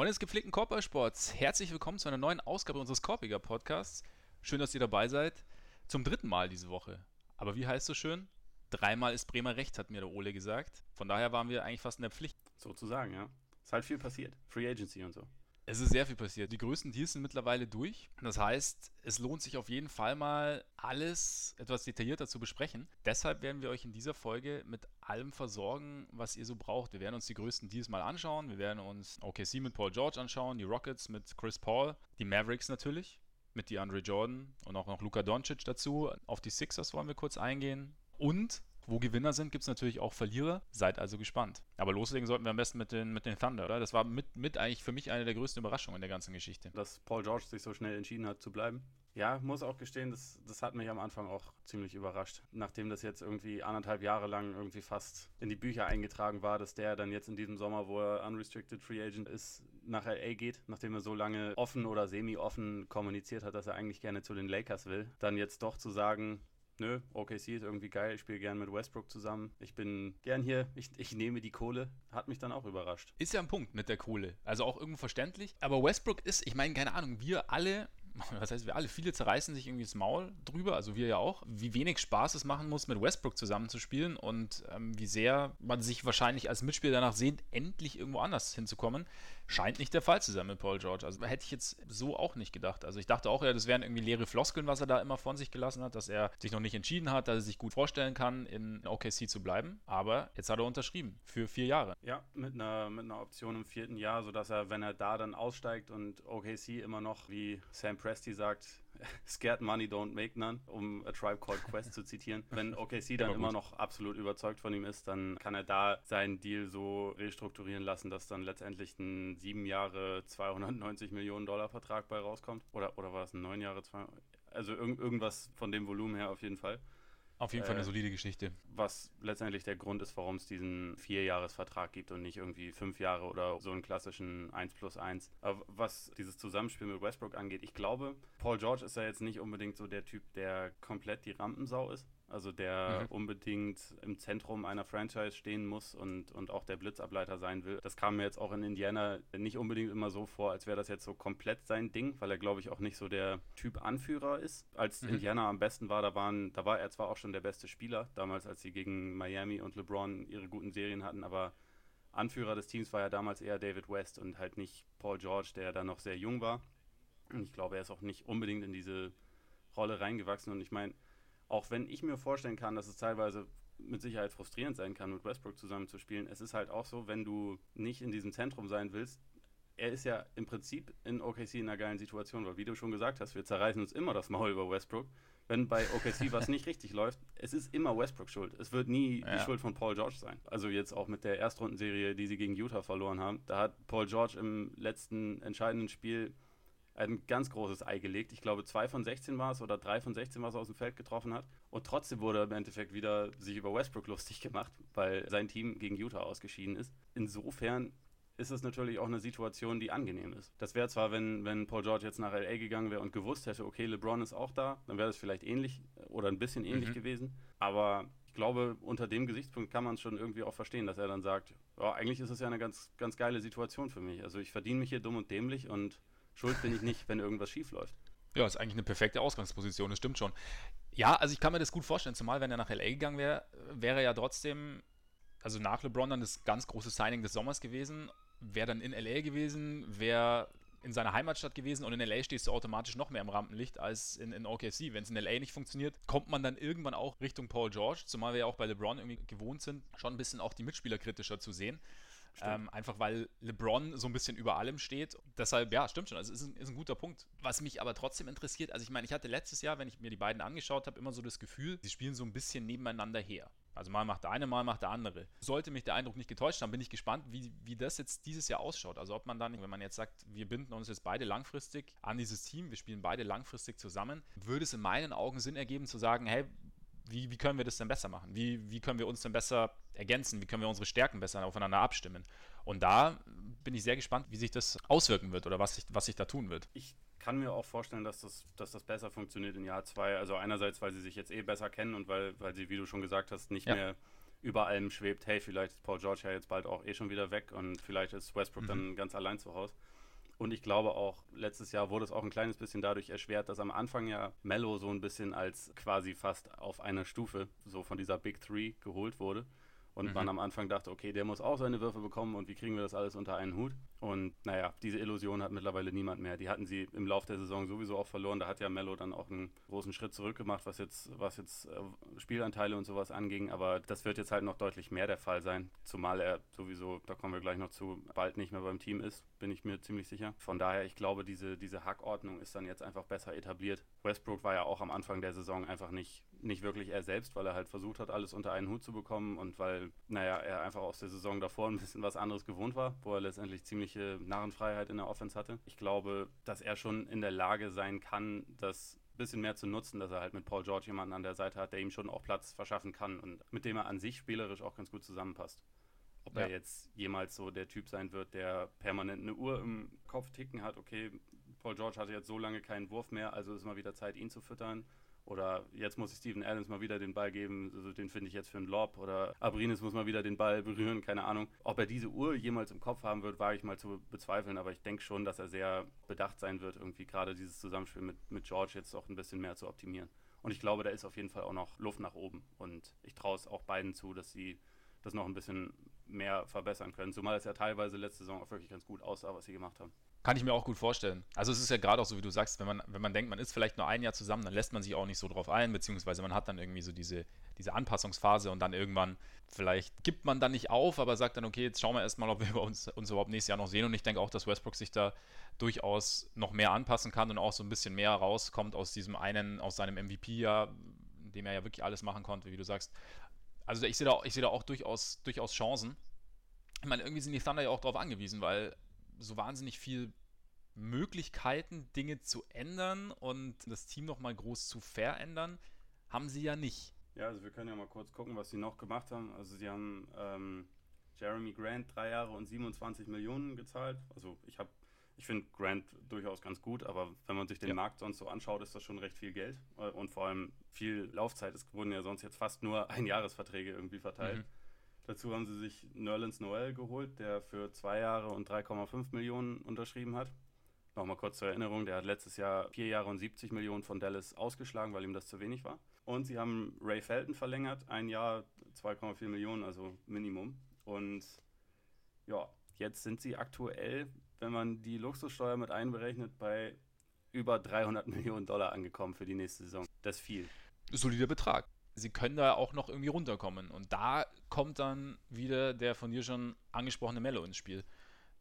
Freunde des gepflegten Korbballsports, herzlich willkommen zu einer neuen Ausgabe unseres Korbiger Podcasts. Schön, dass ihr dabei seid. Zum dritten Mal diese Woche. Aber wie heißt so schön? Dreimal ist Bremer recht, hat mir der Ole gesagt. Von daher waren wir eigentlich fast in der Pflicht. Sozusagen, ja. Ist halt viel passiert. Free Agency und so. Es ist sehr viel passiert. Die größten Deals sind mittlerweile durch. Das heißt, es lohnt sich auf jeden Fall mal, alles etwas detaillierter zu besprechen. Deshalb werden wir euch in dieser Folge mit allem versorgen, was ihr so braucht. Wir werden uns die größten Deals mal anschauen. Wir werden uns OKC mit Paul George anschauen, die Rockets mit Chris Paul, die Mavericks natürlich mit DeAndre Jordan und auch noch Luka Doncic dazu. Auf die Sixers wollen wir kurz eingehen. Und wo Gewinner sind, gibt es natürlich auch Verlierer. Seid also gespannt. Aber loslegen sollten wir am besten mit den, mit den Thunder, oder? Das war mit, mit eigentlich für mich eine der größten Überraschungen in der ganzen Geschichte. Dass Paul George sich so schnell entschieden hat zu bleiben. Ja, muss auch gestehen, das, das hat mich am Anfang auch ziemlich überrascht. Nachdem das jetzt irgendwie anderthalb Jahre lang irgendwie fast in die Bücher eingetragen war, dass der dann jetzt in diesem Sommer, wo er Unrestricted Free Agent ist, nach LA geht, nachdem er so lange offen oder semi-offen kommuniziert hat, dass er eigentlich gerne zu den Lakers will, dann jetzt doch zu sagen, nö, OKC ist irgendwie geil, ich spiele gern mit Westbrook zusammen, ich bin gern hier, ich, ich nehme die Kohle, hat mich dann auch überrascht. Ist ja ein Punkt mit der Kohle, also auch irgendwo verständlich, aber Westbrook ist, ich meine, keine Ahnung, wir alle was heißt wir alle, viele zerreißen sich irgendwie das Maul drüber, also wir ja auch, wie wenig Spaß es machen muss, mit Westbrook zusammenzuspielen und ähm, wie sehr man sich wahrscheinlich als Mitspieler danach sehnt, endlich irgendwo anders hinzukommen. Scheint nicht der Fall zu sein mit Paul George. Also hätte ich jetzt so auch nicht gedacht. Also ich dachte auch, ja, das wären irgendwie leere Floskeln, was er da immer von sich gelassen hat, dass er sich noch nicht entschieden hat, dass er sich gut vorstellen kann, in OKC zu bleiben. Aber jetzt hat er unterschrieben für vier Jahre. Ja, mit einer, mit einer Option im vierten Jahr, sodass er, wenn er da dann aussteigt und OKC immer noch, wie Sam Presti sagt, scared money don't make none, um A Tribe Called Quest zu zitieren. Wenn OKC dann immer noch absolut überzeugt von ihm ist, dann kann er da seinen Deal so restrukturieren lassen, dass dann letztendlich ein sieben Jahre 290 Millionen Dollar Vertrag bei rauskommt. Oder, oder war es ein neun Jahre, zwei, also irg irgendwas von dem Volumen her auf jeden Fall. Auf jeden Fall eine äh, solide Geschichte. Was letztendlich der Grund ist, warum es diesen Vierjahresvertrag gibt und nicht irgendwie fünf Jahre oder so einen klassischen 1 plus 1. Aber was dieses Zusammenspiel mit Westbrook angeht, ich glaube, Paul George ist ja jetzt nicht unbedingt so der Typ, der komplett die Rampensau ist. Also der mhm. unbedingt im Zentrum einer Franchise stehen muss und, und auch der Blitzableiter sein will. Das kam mir jetzt auch in Indiana nicht unbedingt immer so vor, als wäre das jetzt so komplett sein Ding, weil er, glaube ich, auch nicht so der Typ Anführer ist. Als mhm. Indiana am besten war, da, waren, da war er zwar auch schon der beste Spieler, damals, als sie gegen Miami und LeBron ihre guten Serien hatten, aber Anführer des Teams war ja damals eher David West und halt nicht Paul George, der da noch sehr jung war. Und ich glaube, er ist auch nicht unbedingt in diese Rolle reingewachsen. Und ich meine, auch wenn ich mir vorstellen kann, dass es teilweise mit Sicherheit frustrierend sein kann, mit Westbrook zusammen zu spielen, es ist halt auch so, wenn du nicht in diesem Zentrum sein willst, er ist ja im Prinzip in OKC in einer geilen Situation, weil wie du schon gesagt hast, wir zerreißen uns immer das Maul über Westbrook. Wenn bei OKC was nicht richtig läuft, es ist immer Westbrook schuld. Es wird nie ja. die Schuld von Paul George sein. Also jetzt auch mit der Erstrundenserie, die sie gegen Utah verloren haben, da hat Paul George im letzten entscheidenden Spiel ein ganz großes Ei gelegt. Ich glaube, zwei von 16 war es oder drei von 16 was er aus dem Feld getroffen hat. Und trotzdem wurde im Endeffekt wieder sich über Westbrook lustig gemacht, weil sein Team gegen Utah ausgeschieden ist. Insofern ist es natürlich auch eine Situation, die angenehm ist. Das wäre zwar, wenn, wenn Paul George jetzt nach LA gegangen wäre und gewusst hätte, okay, LeBron ist auch da, dann wäre das vielleicht ähnlich oder ein bisschen ähnlich mhm. gewesen. Aber ich glaube, unter dem Gesichtspunkt kann man es schon irgendwie auch verstehen, dass er dann sagt, oh, eigentlich ist es ja eine ganz, ganz geile Situation für mich. Also ich verdiene mich hier dumm und dämlich und Schuld bin ich nicht, wenn irgendwas schief läuft. Ja, ist eigentlich eine perfekte Ausgangsposition, das stimmt schon. Ja, also ich kann mir das gut vorstellen, zumal wenn er nach LA gegangen wäre, wäre er ja trotzdem, also nach LeBron dann das ganz große Signing des Sommers gewesen, wäre dann in LA gewesen, wäre in seiner Heimatstadt gewesen und in LA stehst du automatisch noch mehr im Rampenlicht als in, in OKC. Wenn es in LA nicht funktioniert, kommt man dann irgendwann auch Richtung Paul George, zumal wir ja auch bei LeBron irgendwie gewohnt sind, schon ein bisschen auch die Mitspieler kritischer zu sehen. Ähm, einfach weil LeBron so ein bisschen über allem steht. Deshalb, ja, stimmt schon. Also ist ein, ist ein guter Punkt. Was mich aber trotzdem interessiert, also ich meine, ich hatte letztes Jahr, wenn ich mir die beiden angeschaut habe, immer so das Gefühl, sie spielen so ein bisschen nebeneinander her. Also mal macht der eine, mal macht der andere. Sollte mich der Eindruck nicht getäuscht haben, bin ich gespannt, wie, wie das jetzt dieses Jahr ausschaut. Also ob man dann, wenn man jetzt sagt, wir binden uns jetzt beide langfristig an dieses Team, wir spielen beide langfristig zusammen, würde es in meinen Augen Sinn ergeben zu sagen, hey, wie, wie können wir das denn besser machen? Wie, wie können wir uns denn besser ergänzen? Wie können wir unsere Stärken besser aufeinander abstimmen? Und da bin ich sehr gespannt, wie sich das auswirken wird oder was sich, was sich da tun wird. Ich kann mir auch vorstellen, dass das, dass das besser funktioniert in Jahr zwei. Also einerseits, weil sie sich jetzt eh besser kennen und weil, weil sie, wie du schon gesagt hast, nicht ja. mehr über allem schwebt, hey, vielleicht ist Paul George ja jetzt bald auch eh schon wieder weg und vielleicht ist Westbrook mhm. dann ganz allein zu Hause. Und ich glaube auch, letztes Jahr wurde es auch ein kleines bisschen dadurch erschwert, dass am Anfang ja Mello so ein bisschen als quasi fast auf einer Stufe so von dieser Big Three geholt wurde. Und mhm. man am Anfang dachte, okay, der muss auch seine Würfe bekommen und wie kriegen wir das alles unter einen Hut? Und naja, diese Illusion hat mittlerweile niemand mehr. Die hatten sie im Laufe der Saison sowieso auch verloren. Da hat ja Mello dann auch einen großen Schritt zurück gemacht, was jetzt, was jetzt äh, Spielanteile und sowas anging. Aber das wird jetzt halt noch deutlich mehr der Fall sein. Zumal er sowieso, da kommen wir gleich noch zu, bald nicht mehr beim Team ist, bin ich mir ziemlich sicher. Von daher, ich glaube, diese, diese Hackordnung ist dann jetzt einfach besser etabliert. Westbrook war ja auch am Anfang der Saison einfach nicht, nicht wirklich er selbst, weil er halt versucht hat, alles unter einen Hut zu bekommen und weil, naja, er einfach aus der Saison davor ein bisschen was anderes gewohnt war, wo er letztendlich ziemliche Narrenfreiheit in der Offense hatte. Ich glaube, dass er schon in der Lage sein kann, das bisschen mehr zu nutzen, dass er halt mit Paul George jemanden an der Seite hat, der ihm schon auch Platz verschaffen kann und mit dem er an sich spielerisch auch ganz gut zusammenpasst. Ob ja. er jetzt jemals so der Typ sein wird, der permanent eine Uhr im Kopf ticken hat, okay, Paul George hatte jetzt so lange keinen Wurf mehr, also ist mal wieder Zeit, ihn zu füttern. Oder jetzt muss ich Steven Adams mal wieder den Ball geben, also den finde ich jetzt für einen Lob. Oder Abrinis muss mal wieder den Ball berühren, keine Ahnung. Ob er diese Uhr jemals im Kopf haben wird, wage ich mal zu bezweifeln. Aber ich denke schon, dass er sehr bedacht sein wird, irgendwie gerade dieses Zusammenspiel mit, mit George jetzt auch ein bisschen mehr zu optimieren. Und ich glaube, da ist auf jeden Fall auch noch Luft nach oben. Und ich traue es auch beiden zu, dass sie das noch ein bisschen mehr verbessern können. Zumal es ja teilweise letzte Saison auch wirklich ganz gut aussah, was sie gemacht haben. Kann ich mir auch gut vorstellen. Also es ist ja gerade auch so, wie du sagst, wenn man, wenn man denkt, man ist vielleicht nur ein Jahr zusammen, dann lässt man sich auch nicht so drauf ein, beziehungsweise man hat dann irgendwie so diese, diese Anpassungsphase und dann irgendwann, vielleicht gibt man dann nicht auf, aber sagt dann, okay, jetzt schauen wir erstmal, ob wir uns, uns überhaupt nächstes Jahr noch sehen. Und ich denke auch, dass Westbrook sich da durchaus noch mehr anpassen kann und auch so ein bisschen mehr rauskommt aus diesem einen, aus seinem MVP-Jahr, in dem er ja wirklich alles machen konnte, wie du sagst. Also ich sehe da, seh da auch durchaus, durchaus Chancen. Ich meine, irgendwie sind die Thunder ja auch darauf angewiesen, weil so wahnsinnig viel Möglichkeiten, Dinge zu ändern und das Team nochmal groß zu verändern, haben sie ja nicht. Ja, also wir können ja mal kurz gucken, was sie noch gemacht haben. Also sie haben ähm, Jeremy Grant drei Jahre und 27 Millionen gezahlt. Also ich habe, ich finde Grant durchaus ganz gut, aber wenn man sich den ja. Markt sonst so anschaut, ist das schon recht viel Geld äh, und vor allem viel Laufzeit. Es wurden ja sonst jetzt fast nur Einjahresverträge irgendwie verteilt. Mhm. Dazu haben sie sich Nerlens Noel geholt, der für zwei Jahre und 3,5 Millionen unterschrieben hat. Nochmal kurz zur Erinnerung, der hat letztes Jahr vier Jahre und 70 Millionen von Dallas ausgeschlagen, weil ihm das zu wenig war. Und sie haben Ray Felton verlängert, ein Jahr 2,4 Millionen, also Minimum. Und ja, jetzt sind sie aktuell, wenn man die Luxussteuer mit einberechnet, bei über 300 Millionen Dollar angekommen für die nächste Saison. Das ist viel. Solider Betrag sie können da auch noch irgendwie runterkommen. Und da kommt dann wieder der von dir schon angesprochene Mello ins Spiel,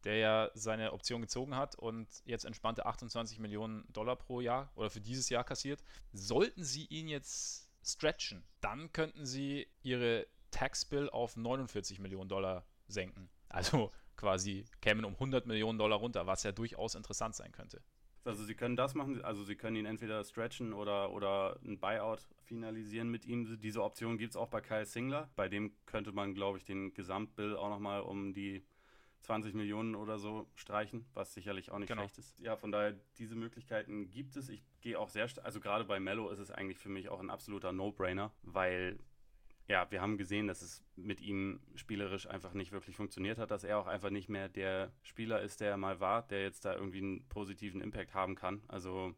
der ja seine Option gezogen hat und jetzt entspannte 28 Millionen Dollar pro Jahr oder für dieses Jahr kassiert. Sollten sie ihn jetzt stretchen, dann könnten sie ihre Tax-Bill auf 49 Millionen Dollar senken. Also quasi kämen um 100 Millionen Dollar runter, was ja durchaus interessant sein könnte. Also sie können das machen, also sie können ihn entweder stretchen oder, oder ein Buyout finalisieren mit ihm. Diese Option gibt es auch bei Kyle Singler. Bei dem könnte man, glaube ich, den Gesamtbill auch nochmal um die 20 Millionen oder so streichen, was sicherlich auch nicht genau. schlecht ist. Ja, von daher, diese Möglichkeiten gibt es. Ich gehe auch sehr, also gerade bei Mello ist es eigentlich für mich auch ein absoluter No-Brainer, weil ja, wir haben gesehen, dass es mit ihm spielerisch einfach nicht wirklich funktioniert hat, dass er auch einfach nicht mehr der Spieler ist, der er mal war, der jetzt da irgendwie einen positiven Impact haben kann. Also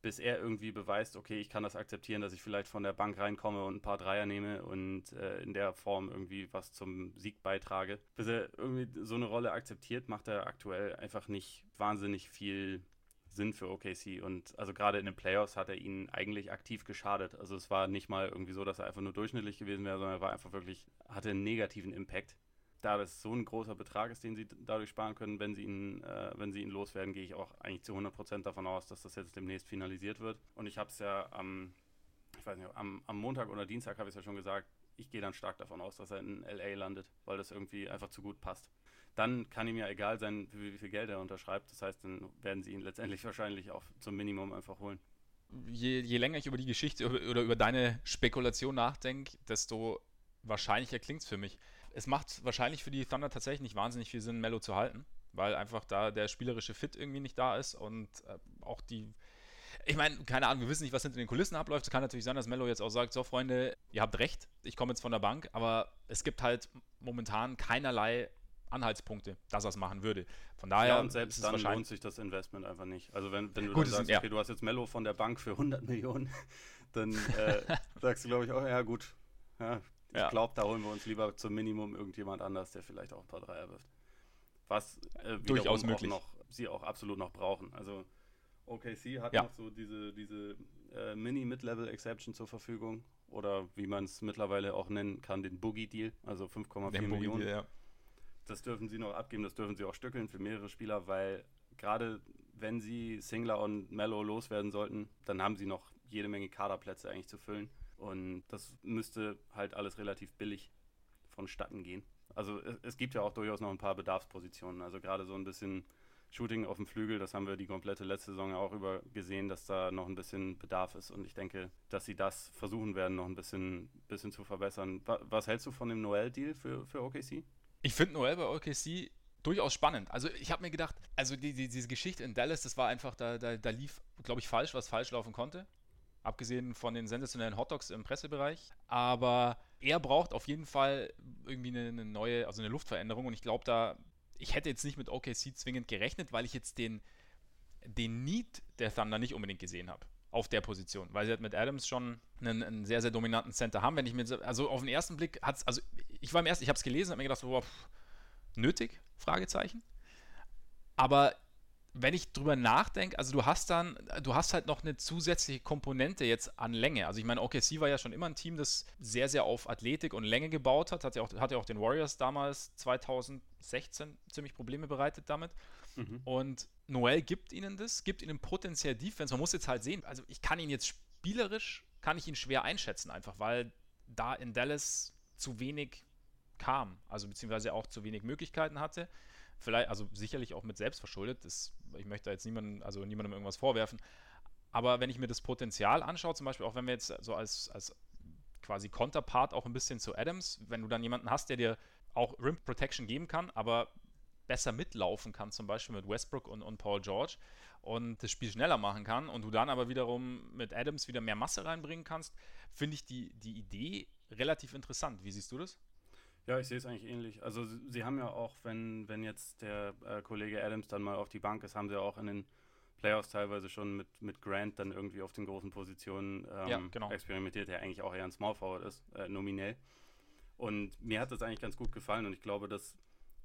bis er irgendwie beweist, okay, ich kann das akzeptieren, dass ich vielleicht von der Bank reinkomme und ein paar Dreier nehme und äh, in der Form irgendwie was zum Sieg beitrage. Bis er irgendwie so eine Rolle akzeptiert, macht er aktuell einfach nicht wahnsinnig viel Sinn für OKC. Und also gerade in den Playoffs hat er ihnen eigentlich aktiv geschadet. Also es war nicht mal irgendwie so, dass er einfach nur durchschnittlich gewesen wäre, sondern er war einfach wirklich, hatte einen negativen Impact. Da das so ein großer Betrag ist, den sie dadurch sparen können, wenn sie ihn, äh, wenn sie ihn loswerden, gehe ich auch eigentlich zu 100% davon aus, dass das jetzt demnächst finalisiert wird. Und ich habe es ja am, ich weiß nicht, am, am Montag oder Dienstag habe ich es ja schon gesagt, ich gehe dann stark davon aus, dass er in LA landet, weil das irgendwie einfach zu gut passt dann kann ihm ja egal sein, wie, viel Geld er unterschreibt. Das heißt, dann werden sie ihn letztendlich wahrscheinlich auch zum Minimum einfach holen. Je, je länger ich über die Geschichte oder über deine Spekulation nachdenke, desto wahrscheinlicher klingt es für mich. Es macht wahrscheinlich für die Thunder tatsächlich nicht wahnsinnig viel Sinn, Mello zu halten, weil einfach da der spielerische Fit irgendwie nicht da ist und äh, auch die. Ich meine, keine Ahnung, wir wissen nicht, was hinter den Kulissen abläuft. Es kann natürlich sein, dass Mello jetzt auch sagt: So, Freunde, ihr habt recht, ich komme jetzt von der Bank, aber es gibt halt momentan keinerlei Anhaltspunkte, dass er es machen würde. Von daher ja, und selbst dann lohnt sich das Investment einfach nicht. Also wenn, wenn du Gut, sagst, ja. okay, du hast jetzt Mello von der Bank für 100 Millionen, dann äh, sagst du, glaube ich, oh ja gut, ja, ich Ja. glaube, da holen wir uns lieber zum Minimum irgendjemand anders, der vielleicht auch ein paar Dreier wirft. Was äh, Durchaus möglich. Auch noch, sie auch absolut noch brauchen. Also OKC hat Ja. noch so diese, diese äh, Mini-Mid-Level-Exception zur Verfügung oder wie man es mittlerweile auch nennen kann, den Boogie-Deal, also 5,4 Der Millionen. Mobile, ja. Das dürfen sie noch abgeben, das dürfen sie auch stückeln für mehrere Spieler, weil gerade wenn sie Singler und Mellow loswerden sollten, dann haben sie noch jede Menge Kaderplätze eigentlich zu füllen. Und das müsste halt alles relativ billig vonstatten gehen. Also es, es gibt ja auch durchaus noch ein paar Bedarfspositionen. Also gerade so ein bisschen Shooting auf dem Flügel, das haben wir die komplette letzte Saison ja auch über gesehen, dass da noch ein bisschen Bedarf ist. Und ich denke, dass sie das versuchen werden, noch ein bisschen, bisschen zu verbessern. Wa- Was hältst du von dem Noel-Deal für, für OKC? Ich finde Noel bei OKC durchaus spannend. Also ich habe mir gedacht, also die, die, diese Geschichte in Dallas, das war einfach, da, da, da lief, glaube ich, falsch, was falsch laufen konnte. Abgesehen von den sensationellen Hotdogs im Pressebereich. Aber er braucht auf jeden Fall irgendwie eine, eine neue, also eine Luftveränderung. Und ich glaube da, ich hätte jetzt nicht mit OKC zwingend gerechnet, weil ich jetzt den, den Need der Thunder nicht unbedingt gesehen habe auf der Position, weil sie halt mit Adams schon einen, einen sehr, sehr dominanten Center haben. Wenn ich mir, so- also auf den ersten Blick hat es, also ich war im ersten, ich habe es gelesen, habe mir gedacht, boah, pff, nötig? Fragezeichen. Aber wenn ich drüber nachdenke, also du hast dann, du hast halt noch eine zusätzliche Komponente jetzt an Länge. Also ich meine, OKC war ja schon immer ein Team, das sehr, sehr auf Athletik und Länge gebaut hat. Hat ja auch, hat ja auch den Warriors damals 2016 ziemlich Probleme bereitet damit. Und Noel gibt ihnen das, gibt ihnen potenziell Defense. Man muss jetzt halt sehen, also ich kann ihn jetzt spielerisch, kann ich ihn schwer einschätzen, einfach weil da in Dallas zu wenig kam, also beziehungsweise auch zu wenig Möglichkeiten hatte. Vielleicht, also sicherlich auch mit selbst verschuldet. Das, ich möchte da jetzt niemandem, also niemandem irgendwas vorwerfen. Aber wenn ich mir das Potenzial anschaue, zum Beispiel auch wenn wir jetzt so als, als quasi Konterpart auch ein bisschen zu Adams, wenn du dann jemanden hast, der dir auch Rim Protection geben kann, aber besser mitlaufen kann, zum Beispiel mit Westbrook und, und Paul George und das Spiel schneller machen kann und du dann aber wiederum mit Adams wieder mehr Masse reinbringen kannst, finde ich die, die Idee relativ interessant. Wie siehst du das? Ja, ich sehe es eigentlich ähnlich. Also sie, haben ja auch, wenn, wenn jetzt der äh, Kollege Adams dann mal auf die Bank ist, haben sie auch in den Playoffs teilweise schon mit, mit Grant dann irgendwie auf den großen Positionen ähm, Ja, genau. experimentiert, der eigentlich auch eher ein Small Forward ist, äh, nominell. Und mir hat das eigentlich ganz gut gefallen und ich glaube, dass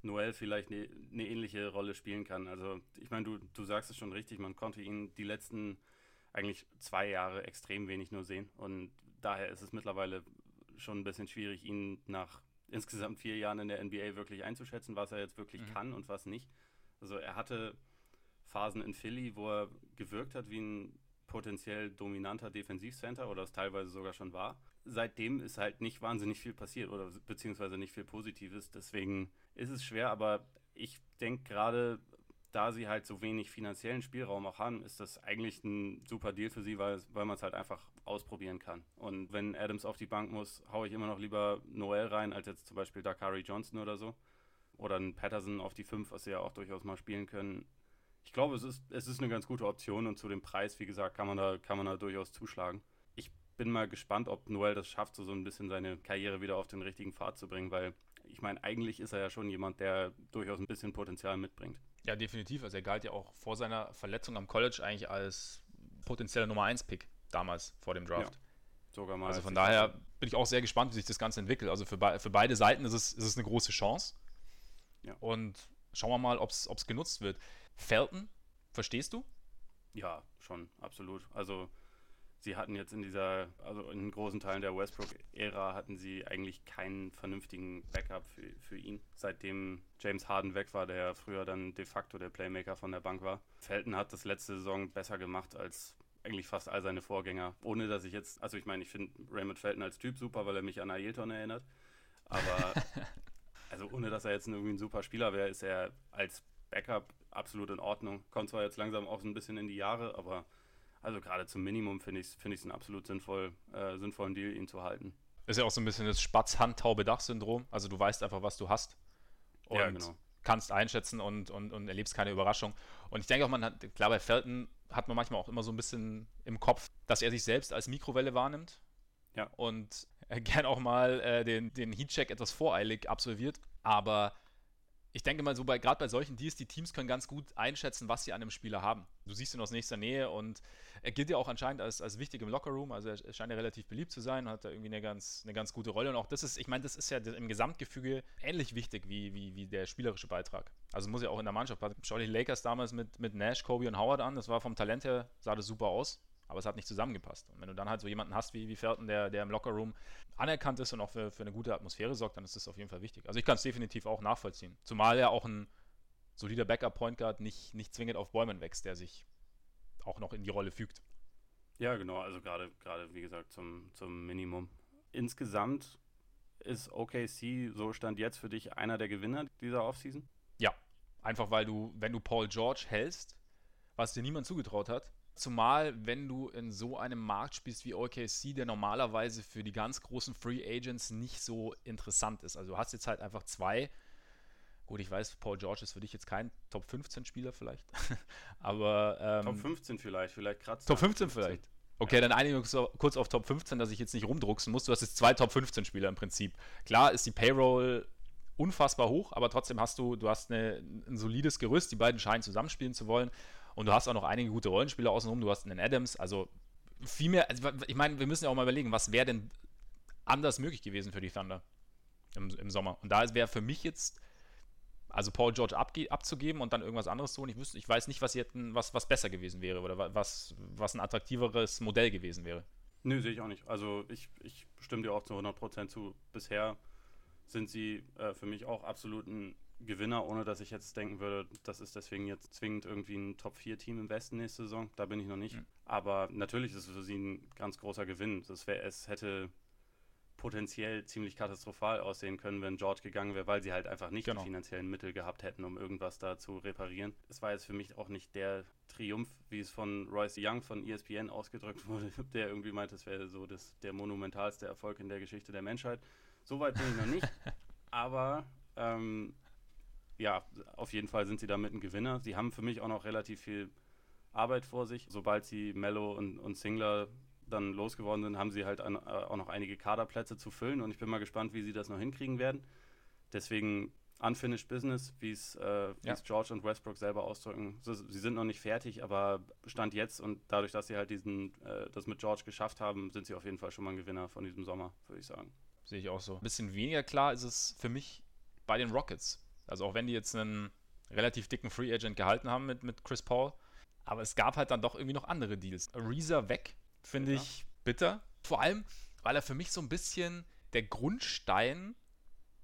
Noel vielleicht eine ne ähnliche Rolle spielen kann. Also ich meine, du, du sagst es schon richtig, man konnte ihn die letzten eigentlich zwei Jahre extrem wenig nur sehen und daher ist es mittlerweile schon ein bisschen schwierig, ihn nach insgesamt vier Jahren in der NBA wirklich einzuschätzen, was er jetzt wirklich Mhm. kann und was nicht. Also er hatte Phasen in Philly, wo er gewirkt hat wie ein potenziell dominanter Defensivcenter oder es teilweise sogar schon war. Seitdem ist halt nicht wahnsinnig viel passiert oder beziehungsweise nicht viel Positives. Deswegen ist es schwer, aber ich denke gerade, da sie halt so wenig finanziellen Spielraum auch haben, ist das eigentlich ein super Deal für sie, weil, weil man es halt einfach ausprobieren kann. Und wenn Adams auf die Bank muss, haue ich immer noch lieber Noel rein, als jetzt zum Beispiel Dakari Johnson oder so. Oder ein Patterson auf die 5, was sie ja auch durchaus mal spielen können. Ich glaube, es ist, es ist eine ganz gute Option und zu dem Preis, wie gesagt, kann man da, kann man da durchaus zuschlagen. Ich bin mal gespannt, ob Noel das schafft, so, so ein bisschen seine Karriere wieder auf den richtigen Pfad zu bringen, weil ich meine, eigentlich ist er ja schon jemand, der durchaus ein bisschen Potenzial mitbringt. Ja, definitiv. Also er galt ja auch vor seiner Verletzung am College eigentlich als potenzieller Nummer 1-Pick damals vor dem Draft. Sogar mal. Also als von daher bin ich auch sehr gespannt, wie sich das Ganze entwickelt. Also für, bei, für beide Seiten ist es, ist es eine große Chance. Ja. Und schauen wir mal, ob es genutzt wird. Felton, verstehst du? Ja, schon, absolut. Also sie hatten jetzt in dieser, also in großen Teilen der Westbrook-Ära hatten sie eigentlich keinen vernünftigen Backup für, für ihn. Seitdem James Harden weg war, der ja früher dann de facto der Playmaker von der Bank war. Felton hat das letzte Saison besser gemacht als eigentlich fast all seine Vorgänger. Ohne dass ich jetzt, also ich meine, ich finde Raymond Felton als Typ super, weil er mich an Ailton erinnert. Aber also ohne dass er jetzt irgendwie ein super Spieler wäre, ist er als Backup absolut in Ordnung. Kommt zwar jetzt langsam auch so ein bisschen in die Jahre, aber also gerade zum Minimum finde ich es find einen absolut sinnvoll, äh, sinnvollen Deal, ihn zu halten. Ist ja auch so ein bisschen das Spatz-Hand-Taube-Dach-Syndrom. Also du weißt einfach, was du hast. Und Ja, genau. kannst einschätzen und, und, und erlebst keine Überraschung. Und ich denke auch, man hat, klar, bei Felton hat man manchmal auch immer so ein bisschen im Kopf, dass er sich selbst als Mikrowelle wahrnimmt. Ja. Und er gern auch mal äh, den, den Heatcheck etwas voreilig absolviert. Aber ich denke mal so, bei, gerade bei solchen Deals, die Teams können ganz gut einschätzen, was sie an einem Spieler haben. Du siehst ihn aus nächster Nähe und er gilt ja auch anscheinend als, als wichtig im Lockerroom. Also er, scheint ja relativ beliebt zu sein, hat da irgendwie eine ganz, eine ganz gute Rolle. Und auch das ist, ich meine, das ist ja im Gesamtgefüge ähnlich wichtig wie, wie, wie der spielerische Beitrag. Also muss ja auch in der Mannschaft. Schau dir die Lakers damals mit, mit Nash, Kobe und Howard an. Das war vom Talent her, sah das super aus aber es hat nicht zusammengepasst. Und wenn du dann halt so jemanden hast wie, wie Felton, der, der im Lockerroom anerkannt ist und auch für, für eine gute Atmosphäre sorgt, dann ist das auf jeden Fall wichtig. Also ich kann es definitiv auch nachvollziehen. Zumal er auch ein solider Backup-Point Guard nicht, nicht zwingend auf Bäumen wächst, der sich auch noch in die Rolle fügt. Ja, genau, also gerade, gerade wie gesagt, zum, zum Minimum. Insgesamt ist OKC, so stand jetzt für dich einer der Gewinner dieser Offseason? Ja, einfach weil du, wenn du Paul George hältst, was dir niemand zugetraut hat, Zumal, wenn du in so einem Markt spielst wie OKC, der normalerweise für die ganz großen Free Agents nicht so interessant ist. Also du hast jetzt halt einfach zwei Gut, ich weiß, Paul George ist für dich jetzt kein Top 15 Spieler vielleicht. Aber. Ähm, Top 15 vielleicht, vielleicht kratzt. Top 15 vielleicht. Okay, ja. dann einigen wir uns kurz auf Top 15, dass ich jetzt nicht rumdrucksen muss. Du hast jetzt zwei Top 15 Spieler im Prinzip. Klar ist die Payroll unfassbar hoch, aber trotzdem hast du, du hast eine, ein solides Gerüst. Die beiden scheinen zusammenspielen zu wollen. Und du hast auch noch einige gute Rollenspieler außenrum. Du hast einen Adams. Also viel mehr. Also ich meine, wir müssen ja auch mal überlegen, was wäre denn anders möglich gewesen für die Thunder im, im Sommer. Und da wäre für mich jetzt also Paul George abzugeben und dann irgendwas anderes zu holen. Ich, wüsste, ich weiß nicht, was, hätten, was, was besser gewesen wäre oder was, was ein attraktiveres Modell gewesen wäre. Nö, sehe ich auch nicht. Also ich, ich stimme dir auch zu 100% zu. Bisher sind sie äh, für mich auch absolut ein Gewinner, ohne dass ich jetzt denken würde, das ist deswegen jetzt zwingend irgendwie ein Top-4-Team im Westen nächste Saison. Da bin ich noch nicht. Mhm. Aber natürlich ist es für sie ein ganz großer Gewinn. Das wär, es hätte potenziell ziemlich katastrophal aussehen können, wenn George gegangen wäre, weil sie halt einfach nicht genau. die finanziellen Mittel gehabt hätten, um irgendwas da zu reparieren. Es war jetzt für mich auch nicht der Triumph, wie es von Royce Young von ESPN ausgedrückt wurde, der irgendwie meint, es wäre so das, der monumentalste Erfolg in der Geschichte der Menschheit. So weit bin ich noch nicht. Aber ähm, ja, auf jeden Fall sind sie damit ein Gewinner. Sie haben für mich auch noch relativ viel Arbeit vor sich. Sobald sie Mello und, und Singler dann losgeworden sind, haben sie halt an, äh, auch noch einige Kaderplätze zu füllen und ich bin mal gespannt, wie sie das noch hinkriegen werden. Deswegen unfinished business, wie es äh, ja. George und Westbrook selber ausdrücken. Sie, sie, sind noch nicht fertig, aber Stand jetzt und dadurch, dass sie halt diesen, äh, das mit George geschafft haben, sind sie auf jeden Fall schon mal ein Gewinner von diesem Sommer, würde ich sagen. Sehe ich auch so. Ein bisschen weniger klar ist es für mich bei den Rockets. Also auch wenn die jetzt einen relativ dicken Free Agent gehalten haben mit, mit Chris Paul, aber es gab halt dann doch irgendwie noch andere Deals. Ariza weg, finde ja. ich bitter. Vor allem, weil er für mich so ein bisschen der Grundstein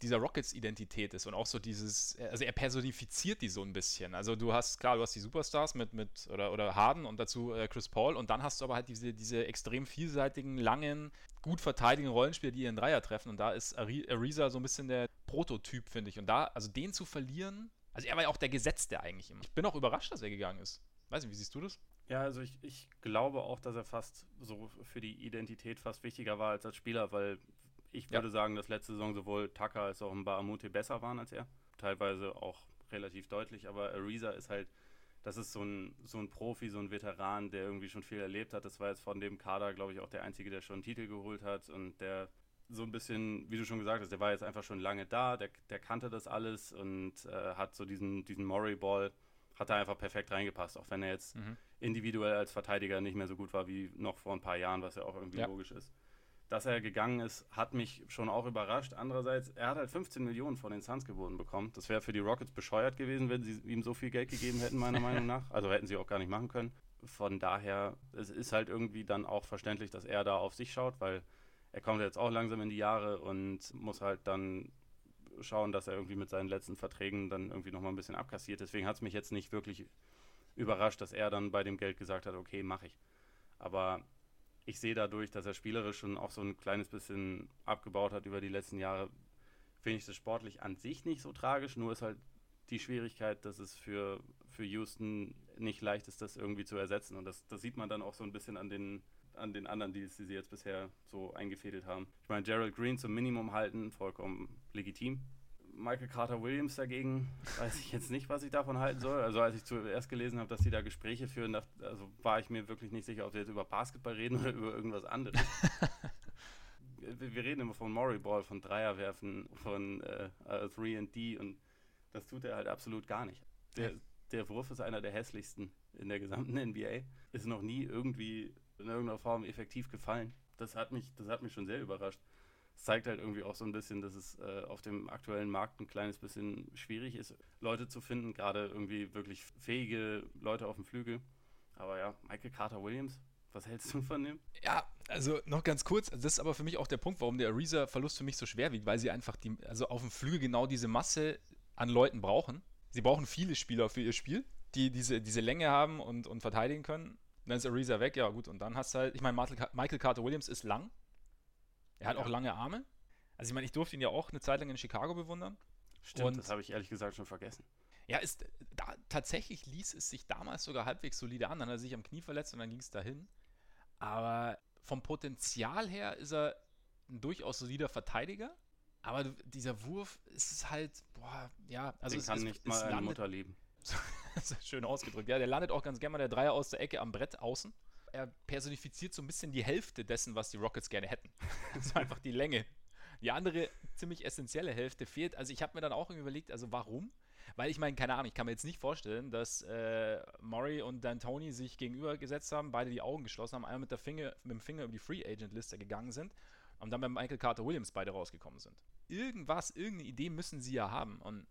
dieser Rockets-Identität ist und auch so dieses, also er personifiziert die so ein bisschen. Also du hast, klar, du hast die Superstars mit, mit oder, oder Harden und dazu äh, Chris Paul und dann hast du aber halt diese, diese extrem vielseitigen, langen, gut verteidigen Rollenspieler, die ihren Dreier treffen und da ist Ariza so ein bisschen der Prototyp, finde ich. Und da, also den zu verlieren, also er war ja auch der Gesetzte eigentlich immer. Ich bin auch überrascht, dass er gegangen ist. Weiß nicht, wie siehst du das? Ja, also ich, ich glaube auch, dass er fast so für die Identität fast wichtiger war als als Spieler, weil ich würde ja. sagen, dass letzte Saison sowohl Tucker als auch Baamute besser waren als er. Teilweise auch relativ deutlich, aber Ariza ist halt, das ist so ein, so ein Profi, so ein Veteran, der irgendwie schon viel erlebt hat. Das war jetzt von dem Kader, glaube ich, auch der Einzige, der schon einen Titel geholt hat und der so ein bisschen, wie du schon gesagt hast, der war jetzt einfach schon lange da, der, der kannte das alles und äh, hat so diesen, diesen Murray-Ball, hat da einfach perfekt reingepasst, auch wenn er jetzt mhm. individuell als Verteidiger nicht mehr so gut war wie noch vor ein paar Jahren, was ja auch irgendwie ja. logisch ist dass er gegangen ist, hat mich schon auch überrascht. Andererseits, er hat halt 15 Millionen von den Suns geboten bekommen. Das wäre für die Rockets bescheuert gewesen, wenn sie ihm so viel Geld gegeben hätten, meiner Meinung nach. Also hätten sie auch gar nicht machen können. Von daher, es ist halt irgendwie dann auch verständlich, dass er da auf sich schaut, weil er kommt jetzt auch langsam in die Jahre und muss halt dann schauen, dass er irgendwie mit seinen letzten Verträgen dann irgendwie nochmal ein bisschen abkassiert. Deswegen hat es mich jetzt nicht wirklich überrascht, dass er dann bei dem Geld gesagt hat, okay, mache ich. Aber ich sehe dadurch, dass er spielerisch schon auch so ein kleines bisschen abgebaut hat über die letzten Jahre, finde ich das sportlich an sich nicht so tragisch. Nur ist halt die Schwierigkeit, dass es für, für Houston nicht leicht ist, das irgendwie zu ersetzen. Und das, das sieht man dann auch so ein bisschen an den, an den anderen Deals, die sie jetzt bisher so eingefädelt haben. Ich meine, Gerald Green zum Minimum halten, vollkommen legitim. Michael Carter Williams dagegen weiß ich jetzt nicht, was ich davon halten soll. Also als ich zuerst gelesen habe, dass sie da Gespräche führen, also war ich mir wirklich nicht sicher, ob sie jetzt über Basketball reden oder über irgendwas anderes. wir reden immer von Murray Ball, von Dreierwerfen, von äh, 3D und Das tut er halt absolut gar nicht. Der, der Wurf ist einer der hässlichsten in der gesamten NBA. Ist noch nie irgendwie in irgendeiner Form effektiv gefallen. Das hat mich, das hat mich schon sehr überrascht. Es zeigt halt irgendwie auch so ein bisschen, dass es äh, auf dem aktuellen Markt ein kleines bisschen schwierig ist, Leute zu finden, gerade irgendwie wirklich fähige Leute auf dem Flügel. Aber ja, Michael Carter Williams, was hältst du von dem? Ja, also noch ganz kurz, das ist aber für mich auch der Punkt, warum der Ariza-Verlust für mich so schwer wiegt, weil sie einfach die, also auf dem Flügel genau diese Masse an Leuten brauchen. Sie brauchen viele Spieler für ihr Spiel, die diese, diese Länge haben und, und verteidigen können. Dann ist Ariza weg, ja gut, und dann hast du halt, ich meine, Michael Carter Williams ist lang. Er hat ja. auch lange Arme. Also ich meine, ich durfte ihn ja auch eine Zeit lang in Chicago bewundern. Stimmt, und das habe ich ehrlich gesagt schon vergessen. Ja, ist, da, tatsächlich ließ es sich damals sogar halbwegs solide an. Dann hat er sich am Knie verletzt und dann ging es dahin. Aber vom Potenzial her ist er ein durchaus solider Verteidiger. Aber dieser Wurf ist halt, boah, ja, also Den es kann ist, nicht mal eine Mutter Schön ausgedrückt. Ja, der landet auch ganz gerne mal der Dreier aus der Ecke am Brett außen. Er personifiziert so ein bisschen die Hälfte dessen, was die Rockets gerne hätten. Das ist einfach die Länge. Die andere ziemlich essentielle Hälfte fehlt. Also ich habe mir dann auch überlegt, also warum? Weil ich meine, keine Ahnung, ich kann mir jetzt nicht vorstellen, dass äh, Murray und D'Antoni sich gegenübergesetzt haben, beide die Augen geschlossen haben, einmal mit, der Finger, mit dem Finger über die Free Agent Liste gegangen sind und dann bei Michael Carter Williams beide rausgekommen sind. Irgendwas, irgendeine Idee müssen sie ja haben. Und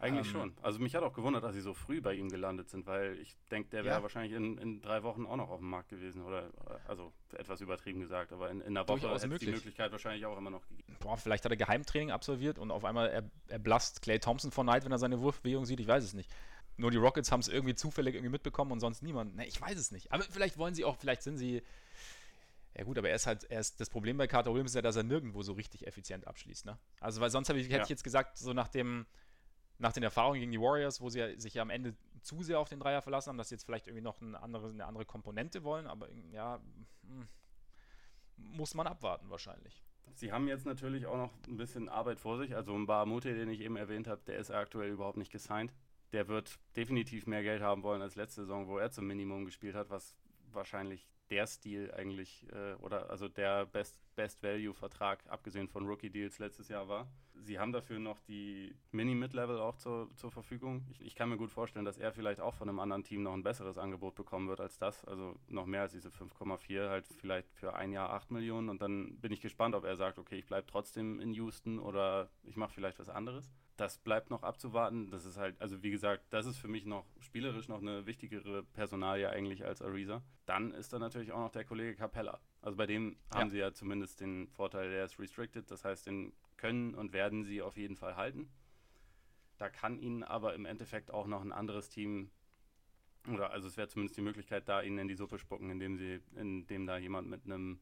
eigentlich ähm, schon. Also mich hat auch gewundert, dass sie so früh bei ihm gelandet sind, weil ich denke, der wäre ja. wahrscheinlich in, in drei Wochen auch noch auf dem Markt gewesen. Oder also etwas übertrieben gesagt, aber in, in einer Woche hätte es die Möglichkeit wahrscheinlich auch immer noch gegeben. Boah, vielleicht hat er Geheimtraining absolviert und auf einmal er, er blast Clay Thompson vor Neid, wenn er seine Wurfbewegung sieht. Ich weiß es nicht. Nur die Rockets haben es irgendwie zufällig irgendwie mitbekommen und sonst niemand. Ne, ich weiß es nicht. Aber vielleicht wollen sie auch, vielleicht sind sie. Ja gut, aber er ist halt, er ist, das Problem bei Carter Williams ist ja, dass er nirgendwo so richtig effizient abschließt, ne? Also, weil sonst ich, hätte ja. ich jetzt gesagt, so nach dem, nach den Erfahrungen gegen die Warriors, wo sie sich ja am Ende zu sehr auf den Dreier verlassen haben, dass sie jetzt vielleicht irgendwie noch eine andere, eine andere Komponente wollen, aber ja, hm, muss man abwarten wahrscheinlich. Sie haben jetzt natürlich auch noch ein bisschen Arbeit vor sich. Also ein Bahamute, den ich eben erwähnt habe, der ist aktuell überhaupt nicht gesigned. Der wird definitiv mehr Geld haben wollen als letzte Saison, wo er zum Minimum gespielt hat, was wahrscheinlich der Stil eigentlich äh, oder also der Best, Best Value Vertrag, abgesehen von Rookie Deals letztes Jahr war. Sie haben dafür noch die Mini-Mid-Level auch zur, zur Verfügung. Ich, ich, kann mir gut vorstellen, dass er vielleicht auch von einem anderen Team noch ein besseres Angebot bekommen wird als das. Also noch mehr als diese 5,4, halt vielleicht für ein Jahr 8 Millionen. Und dann bin ich gespannt, ob er sagt, okay, ich bleibe trotzdem in Houston oder ich mache vielleicht was anderes das bleibt noch abzuwarten. Das ist halt, also wie gesagt, das ist für mich noch spielerisch noch eine wichtigere Personalie eigentlich als Ariza. Dann ist da natürlich auch noch der Kollege Capella. Also bei dem ja. haben sie ja zumindest den Vorteil, der ist restricted. Das heißt, den können und werden sie auf jeden Fall halten. Da kann ihnen aber im Endeffekt auch noch ein anderes Team oder also es wäre zumindest die Möglichkeit, da ihnen in die Suppe spucken, indem sie, indem da jemand mit einem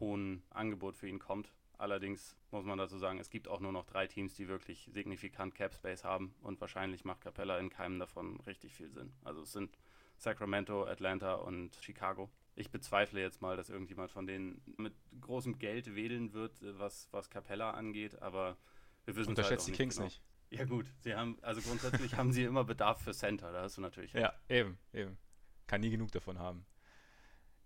hohen Angebot für ihn kommt. Allerdings muss man dazu sagen, es gibt auch nur noch drei Teams, die wirklich signifikant Cap Space haben und wahrscheinlich macht Capella in keinem davon richtig viel Sinn. Also es sind Sacramento, Atlanta und Chicago. Ich bezweifle jetzt mal, dass irgendjemand von denen mit großem Geld wählen wird, was, was Capella angeht, aber wir wissen Unterschätzt halt die Kings genau. nicht. Ja gut, sie haben, also grundsätzlich haben sie immer Bedarf für Center, da hast du natürlich recht. Ja, eben, eben. Kann nie genug davon haben.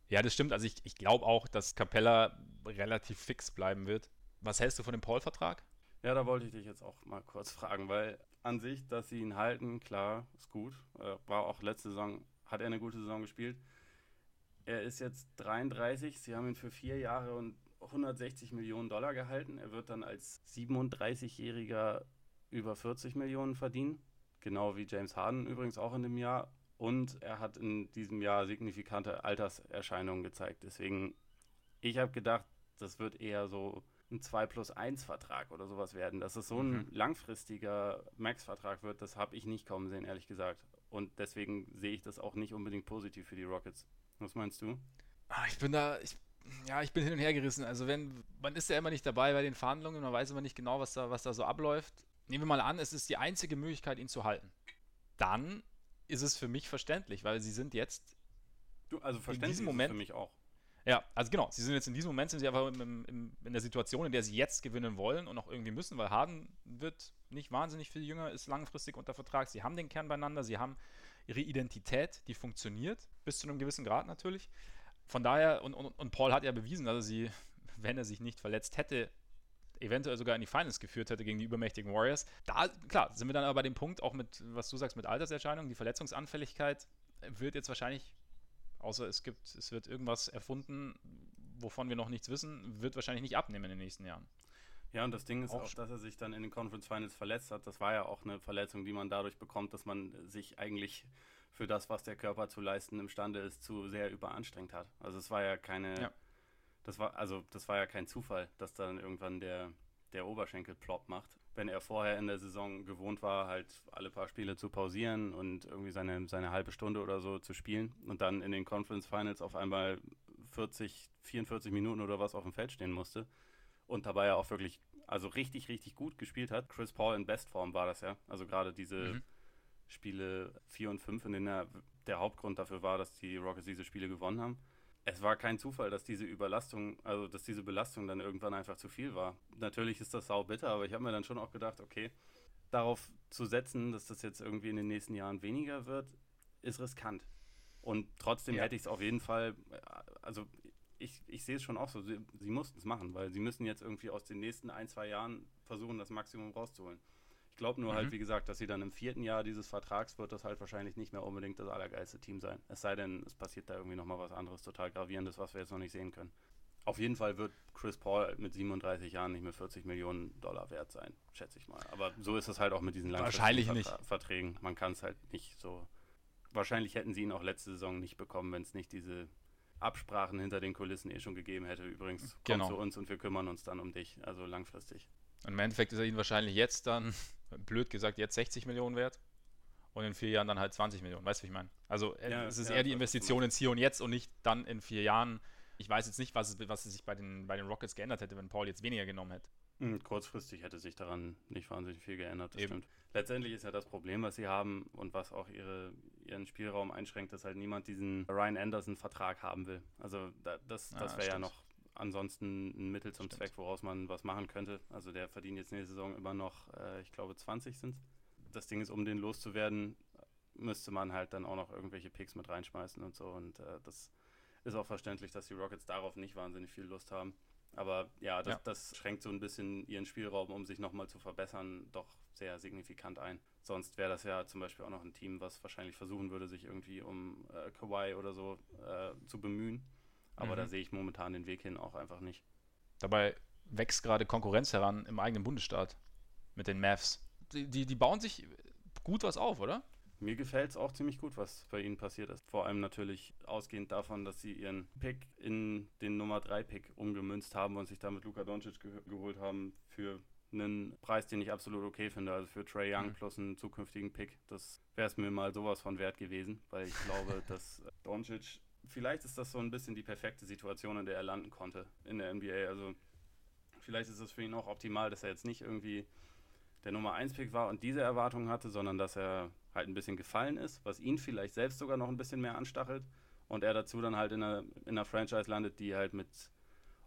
Ja, das stimmt. Also ich, ich glaube auch, dass Capella relativ fix bleiben wird. Was hältst du von dem Paul-Vertrag? Ja, da wollte ich dich jetzt auch mal kurz fragen, weil an sich, dass sie ihn halten, klar, ist gut. Äh, war auch letzte Saison, hat er eine gute Saison gespielt. Er ist jetzt 33, sie haben ihn für vier Jahre und 160 Millionen Dollar gehalten. Er wird dann als 37-Jähriger über 40 Millionen verdienen. Genau wie James Harden übrigens auch in dem Jahr. Und er hat in diesem Jahr signifikante Alterserscheinungen gezeigt. Deswegen, ich habe gedacht, das wird eher so ein 2 plus 1 Vertrag oder sowas werden. Dass es so ein mhm. langfristiger Max-Vertrag wird, das habe ich nicht kommen sehen, ehrlich gesagt. Und deswegen sehe ich das auch nicht unbedingt positiv für die Rockets. Was meinst du? Ah, ich bin da, ich, ja, ich bin hin und her gerissen. Also wenn, man ist ja immer nicht dabei bei den Verhandlungen, man weiß immer nicht genau, was da, was da so abläuft. Nehmen wir mal an, es ist die einzige Möglichkeit, ihn zu halten. Dann ist es für mich verständlich, weil sie sind jetzt du, also verständlich in diesem Moment, für mich auch. Ja, also genau, sie sind jetzt in diesem Moment sind sie einfach im, im, in der Situation, in der sie jetzt gewinnen wollen und auch irgendwie müssen, weil Harden wird nicht wahnsinnig viel jünger, ist langfristig unter Vertrag. Sie haben den Kern beieinander, sie haben ihre Identität, die funktioniert, bis zu einem gewissen Grad natürlich. Von daher, und, und, und Paul hat ja bewiesen, dass er sie, wenn er sich nicht verletzt hätte, eventuell sogar in die Finals geführt hätte gegen die übermächtigen Warriors. Da, klar, sind wir dann aber bei dem Punkt, auch mit, was du sagst, mit Alterserscheinungen, die Verletzungsanfälligkeit wird jetzt wahrscheinlich, außer es gibt, es wird irgendwas erfunden, wovon wir noch nichts wissen, wird wahrscheinlich nicht abnehmen in den nächsten Jahren. Ja, und das Ding ist auch, auch, dass er sich dann in den Conference Finals verletzt hat. Das war ja auch eine Verletzung, die man dadurch bekommt, dass man sich eigentlich für das, was der Körper zu leisten imstande ist, zu sehr überanstrengt hat. Also es war ja keine, ja. das war also das war ja kein Zufall, dass dann irgendwann der der Oberschenkel plop macht. Wenn er vorher in der Saison gewohnt war, halt alle paar Spiele zu pausieren und irgendwie seine, seine halbe Stunde oder so zu spielen und dann in den Conference Finals auf einmal 40, 44 Minuten oder was auf dem Feld stehen musste und dabei ja auch wirklich, also richtig, richtig gut gespielt hat. Chris Paul in Bestform war das ja. Also gerade diese mhm. Spiele 4 und 5, in denen er der Hauptgrund dafür war, dass die Rockets diese Spiele gewonnen haben. Es war kein Zufall, dass diese Überlastung, also dass diese Belastung dann irgendwann einfach zu viel war. Natürlich ist das sau bitter, aber ich habe mir dann schon auch gedacht, okay, darauf zu setzen, dass das jetzt irgendwie in den nächsten Jahren weniger wird, ist riskant. Und trotzdem ja. hätte ich es auf jeden Fall, also ich, ich sehe es schon auch so, sie, sie mussten es machen, weil sie müssen jetzt irgendwie aus den nächsten ein, zwei Jahren versuchen, das Maximum rauszuholen. Ich glaube nur halt, mhm. halt, wie gesagt, dass sie dann im vierten Jahr dieses Vertrags wird das halt wahrscheinlich nicht mehr unbedingt das allergeilste Team sein. Es sei denn, es passiert da irgendwie nochmal was anderes, total gravierendes, was wir jetzt noch nicht sehen können. Auf jeden Fall wird Chris Paul mit 37 Jahren nicht mehr 40 Millionen Dollar wert sein, schätze ich mal. Aber so ist es halt auch mit diesen langfristigen Vertra Verträgen. Man kann es halt nicht so. Wahrscheinlich hätten sie ihn auch letzte Saison nicht bekommen, wenn es nicht diese Absprachen hinter den Kulissen eh schon gegeben hätte. Übrigens, komm genau. zu uns und wir kümmern uns dann um dich, also langfristig. Und Im Endeffekt ist er ihnen wahrscheinlich jetzt dann, blöd gesagt, jetzt 60 Millionen wert und in vier Jahren dann halt 20 Millionen. Weißt du, wie ich meine? Also äh, ja, es ist ja, eher die Investition ins Hier und Jetzt und nicht dann in vier Jahren. Ich weiß jetzt nicht, was, was sich bei den, bei den Rockets geändert hätte, wenn Paul jetzt weniger genommen hätte. Hm, kurzfristig hätte sich daran nicht wahnsinnig viel geändert, das Eben. stimmt. Letztendlich ist ja das Problem, was sie haben und was auch ihre, ihren Spielraum einschränkt, dass halt niemand diesen Ryan Anderson-Vertrag haben will. Also da, das, das ah, wäre ja noch ansonsten ein Mittel zum stimmt. Zweck, woraus man was machen könnte. Also der verdient jetzt nächste Saison immer noch, äh, ich glaube, 20 sind Das Ding ist, um den loszuwerden, müsste man halt dann auch noch irgendwelche Picks mit reinschmeißen und so. Und äh, das ist auch verständlich, dass die Rockets darauf nicht wahnsinnig viel Lust haben. Aber ja das, ja. das schränkt so ein bisschen ihren Spielraum, um sich nochmal zu verbessern, doch sehr signifikant ein. Sonst wäre das ja zum Beispiel auch noch ein Team, was wahrscheinlich versuchen würde, sich irgendwie um äh, Kawhi oder so äh, zu bemühen. Aber mhm. da sehe ich momentan den Weg hin auch einfach nicht. Dabei wächst gerade Konkurrenz heran im eigenen Bundesstaat mit den Mavs. Die, die, die bauen sich gut was auf, oder? Mir gefällt es auch ziemlich gut, was bei ihnen passiert ist. Vor allem natürlich ausgehend davon, dass sie ihren Pick in den Nummer 3 Pick umgemünzt haben und sich damit Luka Doncic ge geholt haben für einen Preis, den ich absolut okay finde. Also für Trey Young mhm. plus einen zukünftigen Pick. Das wäre es mir mal sowas von wert gewesen, weil ich glaube, dass Doncic, vielleicht ist das so ein bisschen die perfekte Situation, in der er landen konnte in der NBA. Also vielleicht ist es für ihn auch optimal, dass er jetzt nicht irgendwie der Nummer 1 Pick war und diese Erwartungen hatte, sondern dass er halt ein bisschen gefallen ist, was ihn vielleicht selbst sogar noch ein bisschen mehr anstachelt und er dazu dann halt in einer, in einer Franchise landet, die halt mit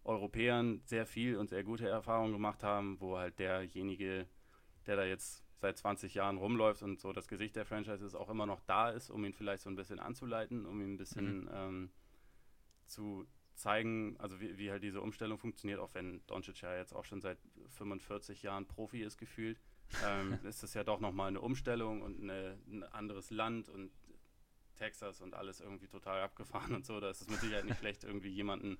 Europäern sehr viel und sehr gute Erfahrungen gemacht haben, wo halt derjenige, der da jetzt seit 20 Jahren rumläuft und so das Gesicht der Franchise ist, auch immer noch da ist, um ihn vielleicht so ein bisschen anzuleiten, um ihn ein bisschen mhm. ähm, zu zeigen, also wie, wie halt diese Umstellung funktioniert, auch wenn Doncic ja jetzt auch schon seit 45 Jahren Profi ist gefühlt ähm, ist es ja doch nochmal eine Umstellung und eine, ein anderes Land und Texas und alles irgendwie total abgefahren und so. Da ist es mit Sicherheit nicht schlecht, irgendwie jemanden,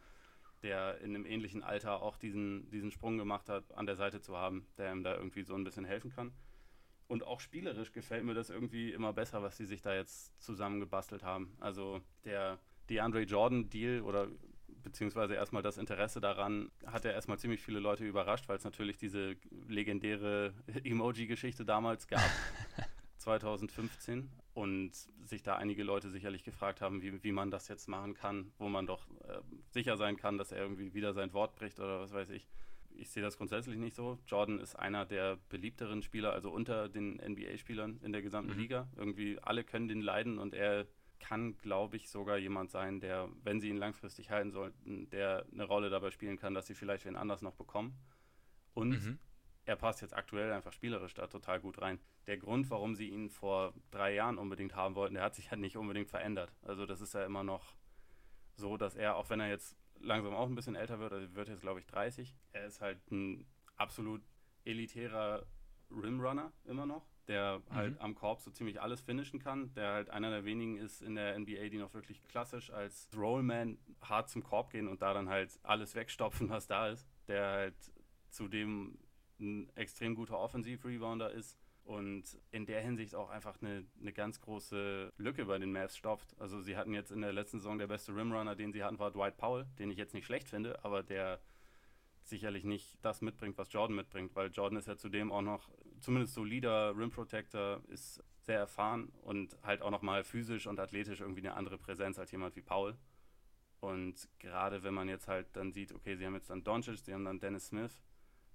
der in einem ähnlichen Alter auch diesen, diesen Sprung gemacht hat, an der Seite zu haben, der ihm da irgendwie so ein bisschen helfen kann. Und auch spielerisch gefällt mir das irgendwie immer besser, was sie sich da jetzt zusammengebastelt haben. Also der DeAndre Jordan Deal oder beziehungsweise erstmal das Interesse daran hat ja erstmal ziemlich viele Leute überrascht, weil es natürlich diese legendäre Emoji-Geschichte damals gab, 2015. Und sich da einige Leute sicherlich gefragt haben, wie, wie man das jetzt machen kann, wo man doch äh, sicher sein kann, dass er irgendwie wieder sein Wort bricht oder was weiß ich. Ich sehe das grundsätzlich nicht so. Jordan ist einer der beliebteren Spieler, also unter den NBA-Spielern in der gesamten mhm. Liga. Irgendwie alle können den leiden und er kann, glaube ich, sogar jemand sein, der, wenn sie ihn langfristig halten sollten, der eine Rolle dabei spielen kann, dass sie vielleicht wen anders noch bekommen. Und mhm. er passt jetzt aktuell einfach spielerisch da total gut rein. Der Grund, warum sie ihn vor drei Jahren unbedingt haben wollten, der hat sich halt nicht unbedingt verändert. Also das ist ja immer noch so, dass er, auch wenn er jetzt langsam auch ein bisschen älter wird, also wird jetzt glaube ich 30, er ist halt ein absolut elitärer Rimrunner immer noch, der mhm. halt am Korb so ziemlich alles finishen kann, der halt einer der wenigen ist in der NBA, die noch wirklich klassisch als Rollman hart zum Korb gehen und da dann halt alles wegstopfen, was da ist, der halt zudem ein extrem guter Offensiv-Rebounder ist und in der Hinsicht auch einfach eine, eine ganz große Lücke bei den Mavs stopft. Also sie hatten jetzt in der letzten Saison der beste Rimrunner, den sie hatten, war Dwight Powell, den ich jetzt nicht schlecht finde, aber der sicherlich nicht das mitbringt, was Jordan mitbringt, weil Jordan ist ja zudem auch noch zumindest solider Rim Protector, ist sehr erfahren und halt auch nochmal physisch und athletisch irgendwie eine andere Präsenz als jemand wie Paul. Und gerade wenn man jetzt halt dann sieht, okay, sie haben jetzt dann Doncic, sie haben dann Dennis Smith,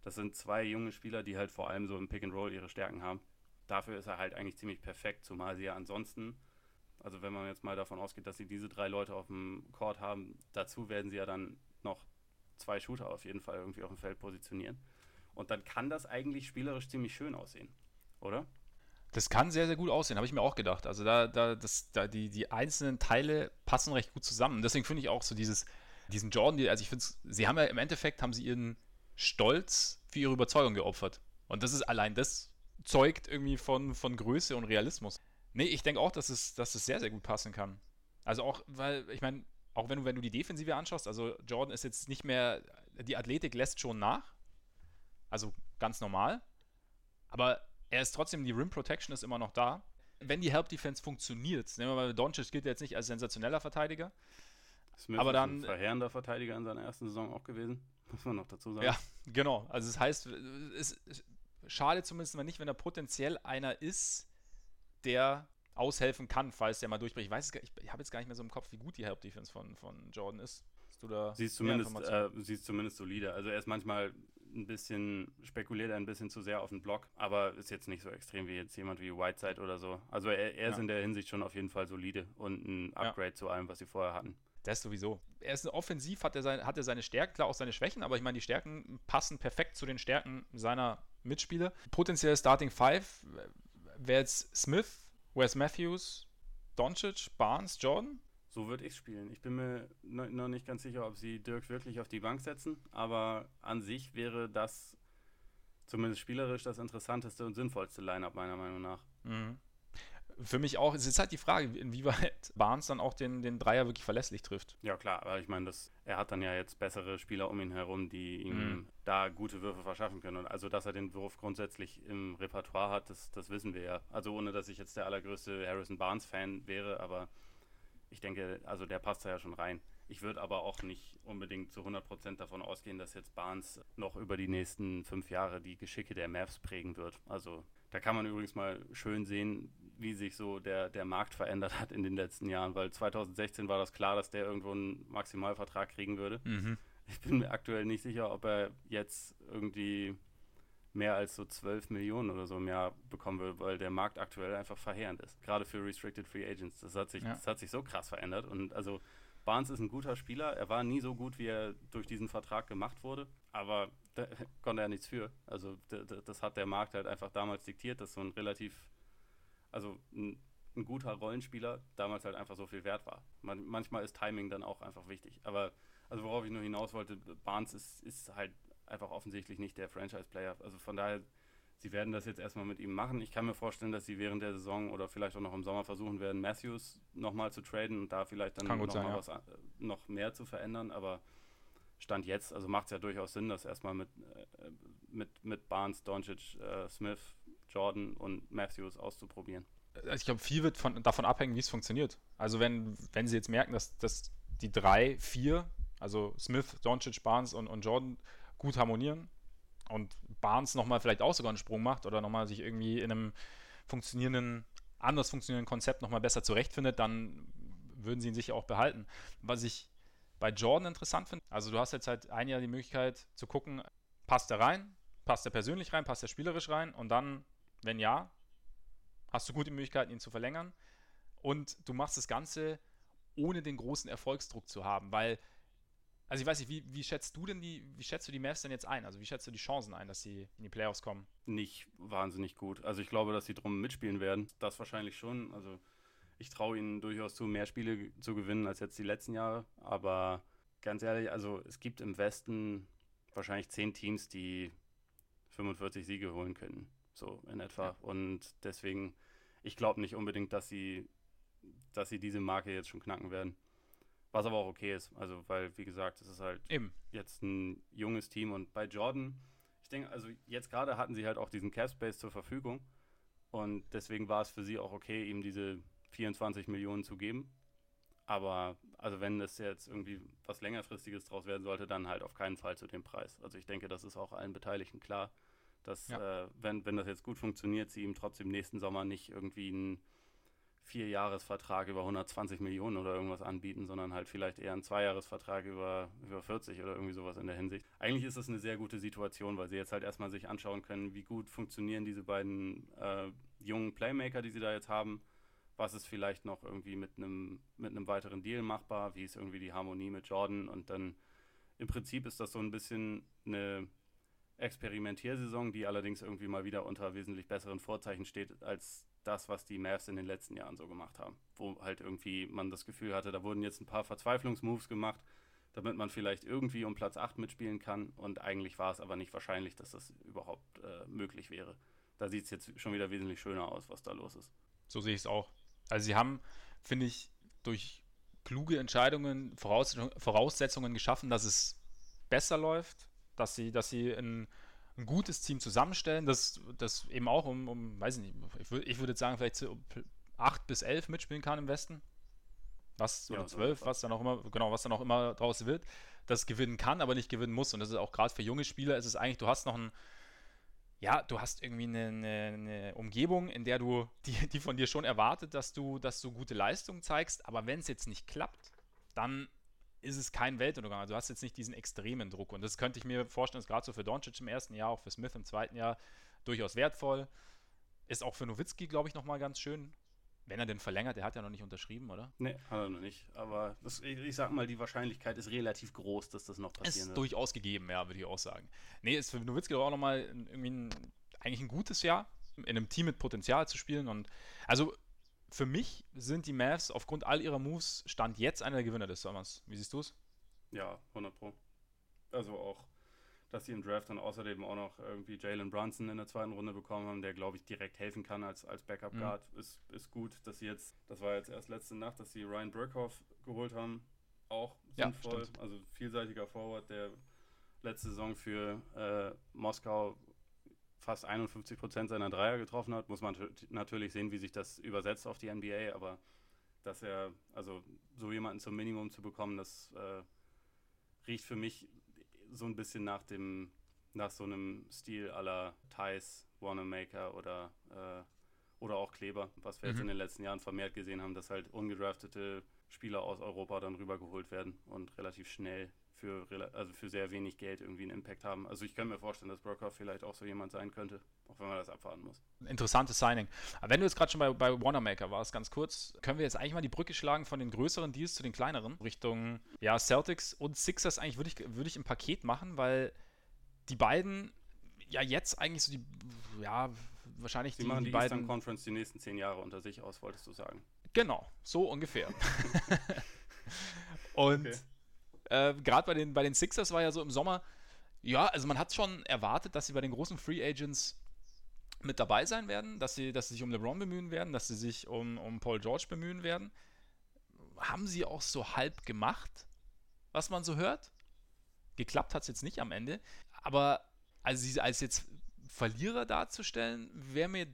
das sind zwei junge Spieler, die halt vor allem so im Pick and Roll ihre Stärken haben. Dafür ist er halt eigentlich ziemlich perfekt, zumal sie ja ansonsten, also wenn man jetzt mal davon ausgeht, dass sie diese drei Leute auf dem Court haben, dazu werden sie ja dann noch zwei Shooter auf jeden Fall irgendwie auf dem Feld positionieren. Und dann kann das eigentlich spielerisch ziemlich schön aussehen, oder? Das kann sehr, sehr gut aussehen, habe ich mir auch gedacht. Also da, da, das, da die, die einzelnen Teile passen recht gut zusammen. Deswegen finde ich auch so dieses, diesen Jordan, also ich finde, sie haben ja im Endeffekt, haben sie ihren Stolz für ihre Überzeugung geopfert. Und das ist allein das zeugt irgendwie von, von Größe und Realismus. Nee, ich denke auch, dass es, dass es sehr, sehr gut passen kann. Also auch, weil, ich meine, auch wenn du, wenn du die Defensive anschaust, also Jordan ist jetzt nicht mehr, die Athletik lässt schon nach. Also ganz normal. Aber er ist trotzdem, die Rim Protection ist immer noch da. Wenn die Help Defense funktioniert, nehmen wir mal, Doncic gilt jetzt nicht als sensationeller Verteidiger. Smith aber dann, ist ein verheerender Verteidiger in seiner ersten Saison auch gewesen, muss man noch dazu sagen. Ja, genau. Also das heißt, es ist schade zumindest mal nicht, wenn er potenziell einer ist, der aushelfen kann, falls der mal durchbricht. Ich weiß ich, ich habe jetzt gar nicht mehr so im Kopf, wie gut die Help Defense von, von Jordan ist. Hast du da sie ist zumindest, äh, sie ist zumindest solide. Also er ist manchmal ein bisschen, spekuliert ein bisschen zu sehr auf den Block, aber ist jetzt nicht so extrem wie jetzt jemand wie Whiteside oder so. Also er, er ist ja. in der Hinsicht schon auf jeden Fall solide und ein Upgrade ja. zu allem, was sie vorher hatten. Das sowieso. Er ist offensiv, hat er, sein, hat er seine Stärken, klar auch seine Schwächen, aber ich meine, die Stärken passen perfekt zu den Stärken seiner Mitspieler. Potenziell Starting Five wäre jetzt Smith, Wes Matthews, Doncic, Barnes, Jordan. So würde ich spielen. Ich bin mir noch nicht ganz sicher, ob sie Dirk wirklich auf die Bank setzen, aber an sich wäre das zumindest spielerisch das interessanteste und sinnvollste Line-up meiner Meinung nach. Mhm. Für mich auch, es ist halt die Frage, inwieweit Barnes dann auch den, den Dreier wirklich verlässlich trifft. Ja, klar, aber ich meine, er hat dann ja jetzt bessere Spieler um ihn herum, die ihm mhm. da gute Würfe verschaffen können. Und also, dass er den Wurf grundsätzlich im Repertoire hat, das, das wissen wir ja. Also, ohne dass ich jetzt der allergrößte Harrison Barnes-Fan wäre, aber ich denke, also der passt da ja schon rein. Ich würde aber auch nicht unbedingt zu 100% davon ausgehen, dass jetzt Barnes noch über die nächsten fünf Jahre die Geschicke der Mavs prägen wird. Also da kann man übrigens mal schön sehen, wie sich so der, der Markt verändert hat in den letzten Jahren, weil 2016 war das klar, dass der irgendwo einen Maximalvertrag kriegen würde. Mhm. Ich bin mir aktuell nicht sicher, ob er jetzt irgendwie mehr als so 12 Millionen oder so im Jahr bekommen will, weil der Markt aktuell einfach verheerend ist. Gerade für Restricted Free Agents. Das hat sich, ja. das hat sich so krass verändert. Und also Barnes ist ein guter Spieler. Er war nie so gut, wie er durch diesen Vertrag gemacht wurde. Aber da konnte er nichts für. Also das hat der Markt halt einfach damals diktiert, dass so ein relativ, also ein, ein guter Rollenspieler damals halt einfach so viel wert war. Man, manchmal ist Timing dann auch einfach wichtig. Aber also worauf ich nur hinaus wollte, Barnes ist, ist halt einfach offensichtlich nicht der Franchise-Player. Also von daher, sie werden das jetzt erstmal mit ihm machen. Ich kann mir vorstellen, dass sie während der Saison oder vielleicht auch noch im Sommer versuchen werden, Matthews nochmal zu traden und da vielleicht dann noch, sein, mal ja. was, äh, noch mehr zu verändern. Aber Stand jetzt, also macht es ja durchaus Sinn, das erstmal mit, äh, mit, mit Barnes, Doncic, äh, Smith, Jordan und Matthews auszuprobieren. Also ich glaube, viel wird von, davon abhängen, wie es funktioniert. Also wenn, wenn sie jetzt merken, dass, dass die drei, vier, also Smith, Doncic, Barnes und, und Jordan gut harmonieren und Barnes nochmal vielleicht auch sogar einen Sprung macht oder nochmal sich irgendwie in einem funktionierenden, anders funktionierenden Konzept nochmal besser zurechtfindet, dann würden sie ihn sicher auch behalten. Was ich bei Jordan interessant finde, also du hast jetzt halt ein Jahr die Möglichkeit zu gucken, passt er rein, passt er persönlich rein, passt er spielerisch rein und dann, wenn ja, hast du gute Möglichkeiten, ihn zu verlängern und du machst das Ganze ohne den großen Erfolgsdruck zu haben, weil also ich weiß nicht, wie, wie schätzt du denn die, wie schätzt du die Mavs denn jetzt ein? Also wie schätzt du die Chancen ein, dass sie in die Playoffs kommen? Nicht wahnsinnig gut. Also ich glaube, dass sie drum mitspielen werden. Das wahrscheinlich schon. Also ich traue ihnen durchaus zu, mehr Spiele zu gewinnen als jetzt die letzten Jahre. Aber ganz ehrlich, also es gibt im Westen wahrscheinlich zehn Teams, die 45 Siege holen können. So in etwa. Ja. Und deswegen, ich glaube nicht unbedingt, dass sie, dass sie diese Marke jetzt schon knacken werden. Was aber auch okay ist. Also, weil, wie gesagt, es ist halt Eben. jetzt ein junges Team und bei Jordan, ich denke, also jetzt gerade hatten sie halt auch diesen Cap Space zur Verfügung. Und deswegen war es für sie auch okay, ihm diese 24 Millionen zu geben. Aber also wenn es jetzt irgendwie was längerfristiges draus werden sollte, dann halt auf keinen Fall zu dem Preis. Also ich denke, das ist auch allen Beteiligten klar, dass ja. äh, wenn, wenn das jetzt gut funktioniert, sie ihm trotzdem nächsten Sommer nicht irgendwie einen Vierjahresvertrag über 120 Millionen oder irgendwas anbieten, sondern halt vielleicht eher einen Zweijahresvertrag über, über 40 oder irgendwie sowas in der Hinsicht. Eigentlich ist das eine sehr gute Situation, weil sie jetzt halt erstmal sich anschauen können, wie gut funktionieren diese beiden äh, jungen Playmaker, die sie da jetzt haben. Was ist vielleicht noch irgendwie mit einem mit einem weiteren Deal machbar? Wie ist irgendwie die Harmonie mit Jordan? Und dann im Prinzip ist das so ein bisschen eine Experimentiersaison, die allerdings irgendwie mal wieder unter wesentlich besseren Vorzeichen steht als das, was die Mavs in den letzten Jahren so gemacht haben. Wo halt irgendwie man das Gefühl hatte, da wurden jetzt ein paar Verzweiflungsmoves gemacht, damit man vielleicht irgendwie um Platz 8 mitspielen kann. Und eigentlich war es aber nicht wahrscheinlich, dass das überhaupt äh, möglich wäre. Da sieht es jetzt schon wieder wesentlich schöner aus, was da los ist. So sehe ich es auch. Also sie haben, finde ich, durch kluge Entscheidungen Voraussetzungen geschaffen, dass es besser läuft, dass sie, dass sie ein ein gutes Team zusammenstellen, das, das eben auch um, um weiß ich nicht, ich, würd, ich würde jetzt sagen, vielleicht zu 8 bis 11 mitspielen kann im Westen. Was, oder ja, 12, was dann auch immer, genau, was dann auch immer draus wird, das gewinnen kann, aber nicht gewinnen muss. Und das ist auch gerade für junge Spieler, ist es eigentlich, du hast noch ein, ja, du hast irgendwie eine, eine, eine, Umgebung, in der du, die, die von dir schon erwartet, dass du, dass du gute Leistungen zeigst, aber wenn es jetzt nicht klappt, dann ist es kein Weltuntergang. Also du hast jetzt nicht diesen extremen Druck. Und das könnte ich mir vorstellen, ist gerade so für Doncic im ersten Jahr, auch für Smith im zweiten Jahr durchaus wertvoll. Ist auch für Nowitzki, glaube ich, nochmal ganz schön. Wenn er denn verlängert, der hat ja noch nicht unterschrieben, oder? Nee, hat er noch nicht. Aber das, ich, ich sag mal, die Wahrscheinlichkeit ist relativ groß, dass das noch passieren ist wird. Ist durchaus gegeben, ja, würde ich auch sagen. Nee, ist für Nowitzki auch nochmal irgendwie ein, eigentlich ein gutes Jahr, in einem Team mit Potenzial zu spielen. Und also für mich sind die Mavs aufgrund all ihrer Moves Stand jetzt einer der Gewinner des Sommers. Wie siehst du es? Ja, 100 Pro. Also auch, dass sie im Draft dann außerdem auch noch irgendwie Jalen Brunson in der zweiten Runde bekommen haben, der glaube ich direkt helfen kann als, als Backup mhm. Guard, mhm. ist, ist gut. Dass sie jetzt, das war jetzt erst letzte Nacht, dass sie Ryan Burkhoff geholt haben, auch sinnvoll. Ja, also vielseitiger Forward, der letzte Saison für äh, Moskau fast 51 Prozent seiner Dreier getroffen hat, muss man natürlich sehen, wie sich das übersetzt auf die NBA, aber dass er, also so jemanden zum Minimum zu bekommen, das äh, riecht für mich so ein bisschen nach dem, nach so einem Stil aller Thais, Wanamaker oder, äh, oder auch Kleber, was wir mhm. jetzt in den letzten Jahren vermehrt gesehen haben, dass halt ungedraftete Spieler aus Europa dann rübergeholt werden und relativ schnell für, also für sehr wenig Geld irgendwie einen Impact haben. Also ich kann mir vorstellen, dass Broker vielleicht auch so jemand sein könnte, auch wenn man das abfahren muss. Interessantes Signing. Aber wenn du jetzt gerade schon bei, bei Wanamaker warst, ganz kurz, können wir jetzt eigentlich mal die Brücke schlagen von den größeren Deals zu den kleineren, Richtung ja, Celtics und Sixers eigentlich würde ich, würd ich im Paket machen, weil die beiden ja jetzt eigentlich so die, ja, wahrscheinlich die, machen die, die beiden Eastern Conference die nächsten zehn Jahre unter sich aus, wolltest du sagen. Genau, so ungefähr. und okay. Äh, Gerade bei den, bei den Sixers war ja so im Sommer, ja, also man hat schon erwartet, dass sie bei den großen Free Agents mit dabei sein werden, dass sie, dass sie sich um LeBron bemühen werden, dass sie sich um, um Paul George bemühen werden. Haben sie auch so halb gemacht, was man so hört. Geklappt hat es jetzt nicht am Ende. Aber also sie als jetzt Verlierer darzustellen, wäre mir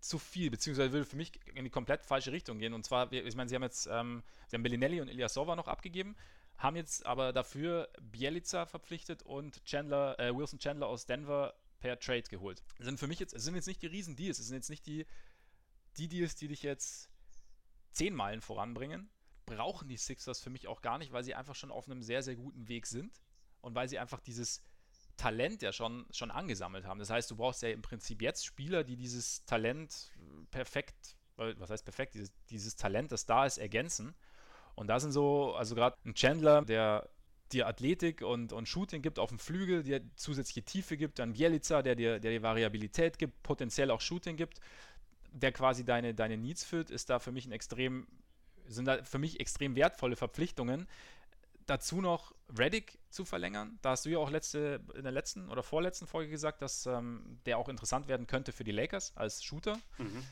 zu viel, beziehungsweise würde für mich in die komplett falsche Richtung gehen. Und zwar, ich meine, sie haben jetzt, ähm, sie haben Bellinelli und Ilyasova noch abgegeben haben jetzt aber dafür Bielica verpflichtet und Chandler, äh, Wilson Chandler aus Denver per Trade geholt. Sind für mich jetzt, sind jetzt nicht die riesen Deals, es sind jetzt nicht die, die Deals, die dich jetzt zehn Meilen voranbringen. Brauchen die Sixers für mich auch gar nicht, weil sie einfach schon auf einem sehr, sehr guten Weg sind und weil sie einfach dieses Talent ja schon, schon angesammelt haben. Das heißt, du brauchst ja im Prinzip jetzt Spieler, die dieses Talent perfekt, was heißt perfekt, dieses, dieses Talent, das da ist, ergänzen. Und da sind so, also gerade ein Chandler, der dir Athletik und, und Shooting gibt auf dem Flügel, dir zusätzliche Tiefe gibt, dann Bielica, der dir, der dir Variabilität gibt, potenziell auch Shooting gibt, der quasi deine, deine Needs füllt, ist da für mich ein extrem, sind da für mich extrem wertvolle Verpflichtungen. dazu noch Reddick zu verlängern. Da hast du ja auch letzte, in der letzten oder vorletzten Folge gesagt, dass ähm, der auch interessant werden könnte für die Lakers als Shooter. Mhm.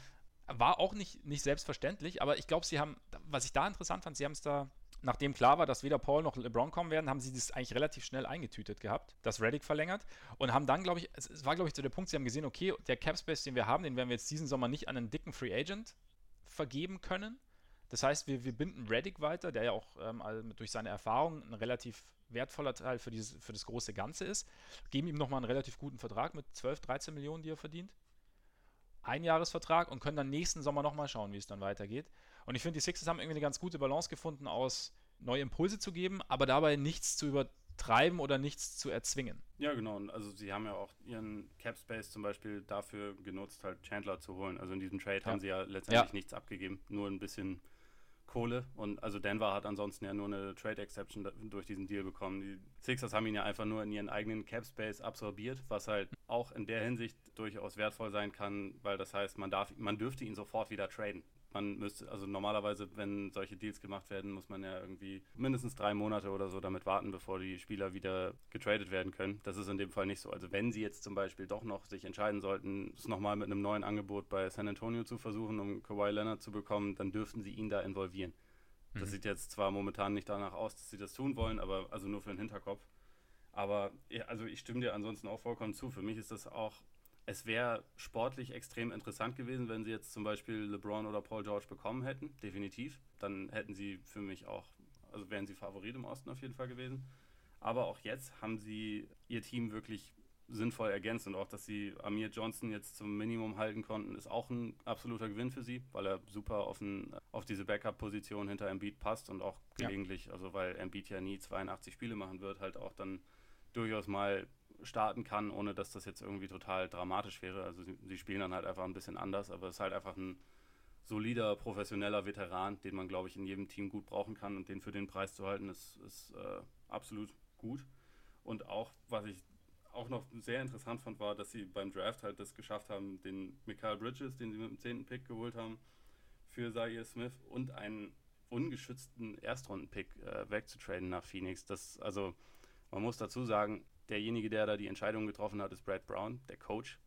War auch nicht, nicht selbstverständlich, aber ich glaube, sie haben, was ich da interessant fand, sie haben es da, nachdem klar war, dass weder Paul noch LeBron kommen werden, haben sie das eigentlich relativ schnell eingetütet gehabt, dass Reddick verlängert und haben dann, glaube ich, es war, glaube ich, zu der Punkt, sie haben gesehen, okay, der Cap Space, den wir haben, den werden wir jetzt diesen Sommer nicht an einen dicken Free Agent vergeben können. Das heißt, wir, wir binden Reddick weiter, der ja auch ähm, durch seine Erfahrung ein relativ wertvoller Teil für, dieses, für das große Ganze ist. Geben ihm nochmal einen relativ guten Vertrag mit 12, 13 Millionen, die er verdient. Einjahresvertrag und können dann nächsten Sommer nochmal schauen, wie es dann weitergeht. Und ich finde, die Sixers haben irgendwie eine ganz gute Balance gefunden, aus neue Impulse zu geben, aber dabei nichts zu übertreiben oder nichts zu erzwingen. Ja, genau. Also sie haben ja auch ihren Cap Space zum Beispiel dafür genutzt, halt Chandler zu holen. Also in diesem Trade ja. haben sie ja letztendlich ja. nichts abgegeben, nur ein bisschen Kohle. Und also Denver hat ansonsten ja nur eine Trade Exception durch diesen Deal bekommen. Die Sixers haben ihn ja einfach nur in ihren eigenen Cap Space absorbiert, was halt auch in der Hinsicht durchaus wertvoll sein kann, weil das heißt, man darf, man dürfte ihn sofort wieder traden man müsste, also normalerweise, wenn solche Deals gemacht werden, muss man ja irgendwie mindestens drei Monate oder so damit warten, bevor die Spieler wieder getradet werden können. Das ist in dem Fall nicht so. Also wenn sie jetzt zum Beispiel doch noch sich entscheiden sollten, es nochmal mit einem neuen Angebot bei San Antonio zu versuchen, um Kawhi Leonard zu bekommen, dann dürften sie ihn da involvieren. Das mhm. sieht jetzt zwar momentan nicht danach aus, dass sie das tun wollen, aber also nur für den Hinterkopf. Aber also ich stimme dir ansonsten auch vollkommen zu. Für mich ist das auch es wäre sportlich extrem interessant gewesen, wenn sie jetzt zum Beispiel LeBron oder Paul George bekommen hätten, definitiv. Dann hätten sie für mich auch, also wären sie Favorit im Osten auf jeden Fall gewesen. Aber auch jetzt haben sie ihr Team wirklich sinnvoll ergänzt und auch, dass sie Amir Johnson jetzt zum Minimum halten konnten, ist auch ein absoluter Gewinn für sie, weil er super auf, ein, auf diese Backup-Position hinter Embiid passt und auch gelegentlich, ja. also weil Embiid ja nie 82 Spiele machen wird, halt auch dann durchaus mal starten kann, ohne dass das jetzt irgendwie total dramatisch wäre. Also sie, sie spielen dann halt einfach ein bisschen anders, aber es ist halt einfach ein solider, professioneller Veteran, den man, glaube ich, in jedem Team gut brauchen kann und den für den Preis zu halten, ist, ist äh, absolut gut. Und auch, was ich auch noch sehr interessant fand, war, dass sie beim Draft halt das geschafft haben, den Michael Bridges, den sie mit dem 10. Pick geholt haben, für Zaire Smith und einen ungeschützten Erstrunden-Pick äh, wegzutraden nach Phoenix. Das, also, man muss dazu sagen, derjenige, der da die Entscheidung getroffen hat, ist Brad Brown, der Coach.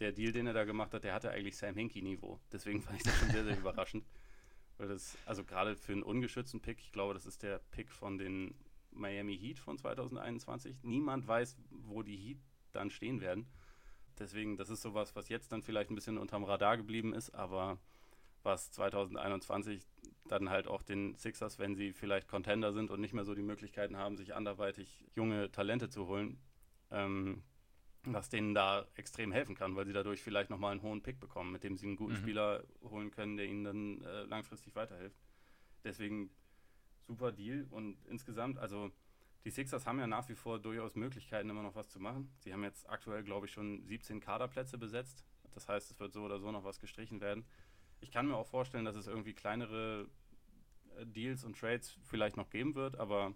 Der Deal, den er da gemacht hat, der hatte eigentlich Sam Hinkie-Niveau. Deswegen fand ich das schon sehr, sehr überraschend. Weil das, also gerade für einen ungeschützten Pick, ich glaube, das ist der Pick von den Miami Heat von 2021. Niemand weiß, wo die Heat dann stehen werden. Deswegen, das ist sowas, was jetzt dann vielleicht ein bisschen unterm Radar geblieben ist, aber was 2021 dann halt auch den Sixers, wenn sie vielleicht Contender sind und nicht mehr so die Möglichkeiten haben, sich anderweitig junge Talente zu holen, ähm, was denen da extrem helfen kann, weil sie dadurch vielleicht nochmal einen hohen Pick bekommen, mit dem sie einen guten mhm. Spieler holen können, der ihnen dann äh, langfristig weiterhilft. Deswegen super Deal und insgesamt, also die Sixers haben ja nach wie vor durchaus Möglichkeiten, immer noch was zu machen. Sie haben jetzt aktuell, glaube ich, schon 17 Kaderplätze besetzt. Das heißt, es wird so oder so noch was gestrichen werden. Ich kann mir auch vorstellen, dass es irgendwie kleinere äh, Deals und Trades vielleicht noch geben wird, aber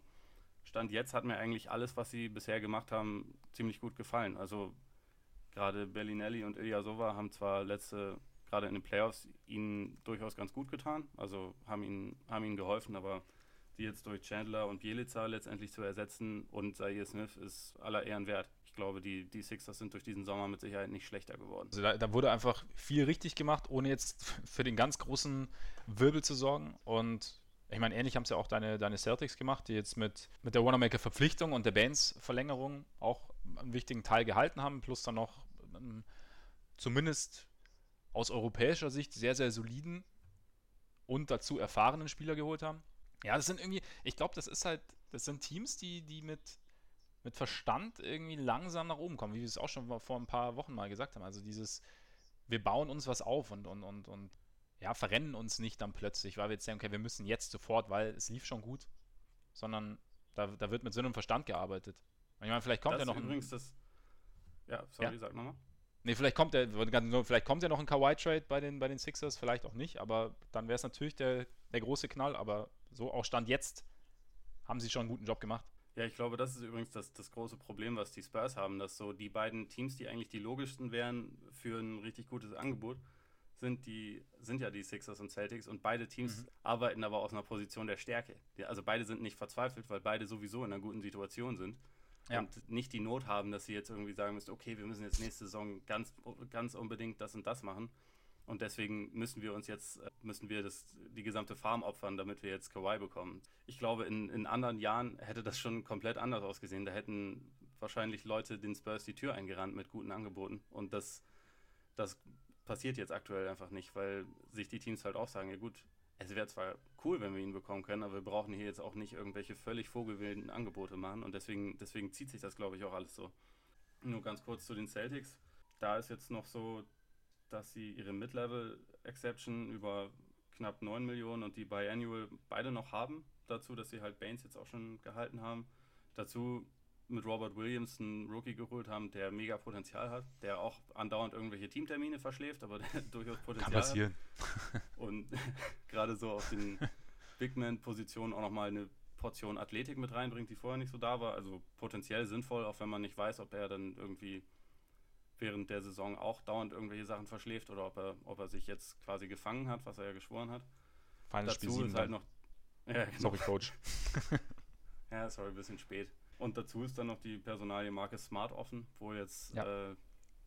Stand jetzt hat mir eigentlich alles, was sie bisher gemacht haben, ziemlich gut gefallen. Also gerade Bellinelli und Ilyasova haben zwar letzte, gerade in den Playoffs, ihnen durchaus ganz gut getan, also haben ihnen, haben ihnen geholfen, aber die jetzt durch Chandler und Bielica letztendlich zu ersetzen und Zaire Smith ist aller Ehren wert glaube, die, die Sixers sind durch diesen Sommer mit Sicherheit nicht schlechter geworden. Also da, da, wurde einfach viel richtig gemacht, ohne jetzt für den ganz großen Wirbel zu sorgen. Und ich meine, ähnlich haben es ja auch deine, deine Celtics gemacht, die jetzt mit, mit der Wanamaker-Verpflichtung und der Bands-Verlängerung auch einen wichtigen Teil gehalten haben, plus dann noch ähm, zumindest aus europäischer Sicht sehr, sehr soliden und dazu erfahrenen Spieler geholt haben. Ja, das sind irgendwie, ich glaube, das ist halt, das sind Teams, die, die mit mit Verstand irgendwie langsam nach oben kommen, wie wir es auch schon vor ein paar Wochen mal gesagt haben. Also dieses, wir bauen uns was auf und, und, und, und ja, verrennen uns nicht dann plötzlich, weil wir jetzt sagen, okay, wir müssen jetzt sofort, weil es lief schon gut, sondern da, da wird mit Sinn und Verstand gearbeitet. Ich meine, vielleicht kommt das ja noch übrigens ein, das. Ja, sorry, ja. sag nochmal. Nee, vielleicht kommt der, vielleicht kommt ja noch ein Kawhi-Trade bei den, bei den Sixers, vielleicht auch nicht, aber dann wäre es natürlich der, der große Knall, aber so auch Stand jetzt haben sie schon einen guten Job gemacht. Ja, ich glaube, das ist übrigens das, das große Problem, was die Spurs haben, dass so die beiden Teams, die eigentlich die logischsten wären für ein richtig gutes Angebot, sind, die, sind ja die Sixers und Celtics und beide Teams mhm. arbeiten aber aus einer Position der Stärke. Also beide sind nicht verzweifelt, weil beide sowieso in einer guten Situation sind. Ja. Und nicht die Not haben, dass sie jetzt irgendwie sagen müssen, okay, wir müssen jetzt nächste Saison ganz, ganz unbedingt das und das machen. Und deswegen müssen wir uns jetzt, müssen wir das, die gesamte Farm opfern, damit wir jetzt Kawhi bekommen. Ich glaube, in, in anderen Jahren hätte das schon komplett anders ausgesehen. Da hätten wahrscheinlich Leute den Spurs die Tür eingerannt mit guten Angeboten. Und das, das passiert jetzt aktuell einfach nicht, weil sich die Teams halt auch sagen, ja gut, es wäre zwar cool, wenn wir ihn bekommen können, aber wir brauchen hier jetzt auch nicht irgendwelche völlig vogelwilden Angebote machen und deswegen, deswegen zieht sich das, glaube ich, auch alles so. Nur ganz kurz zu den Celtics. Da ist jetzt noch so, dass sie ihre Mid-Level-Exception über knapp 9 Millionen und die Biannual beide noch haben. Dazu, dass sie halt Baines jetzt auch schon gehalten haben. Dazu mit Robert Williams einen Rookie geholt haben, der mega Potenzial hat, der auch andauernd irgendwelche Teamtermine verschläft, aber der durchaus Potenzial Kann passieren. hat. Und gerade so auf den Bigman-Positionen auch nochmal eine Portion Athletik mit reinbringt, die vorher nicht so da war. Also potenziell sinnvoll, auch wenn man nicht weiß, ob er dann irgendwie während der Saison auch dauernd irgendwelche Sachen verschläft oder ob er, ob er sich jetzt quasi gefangen hat, was er ja geschworen hat. Dazu Spiel 7 ist halt noch. Ja, genau. Sorry, Coach. ja, sorry, ein bisschen spät. Und dazu ist dann noch die Personalie Marke Smart offen, wo jetzt ja. äh,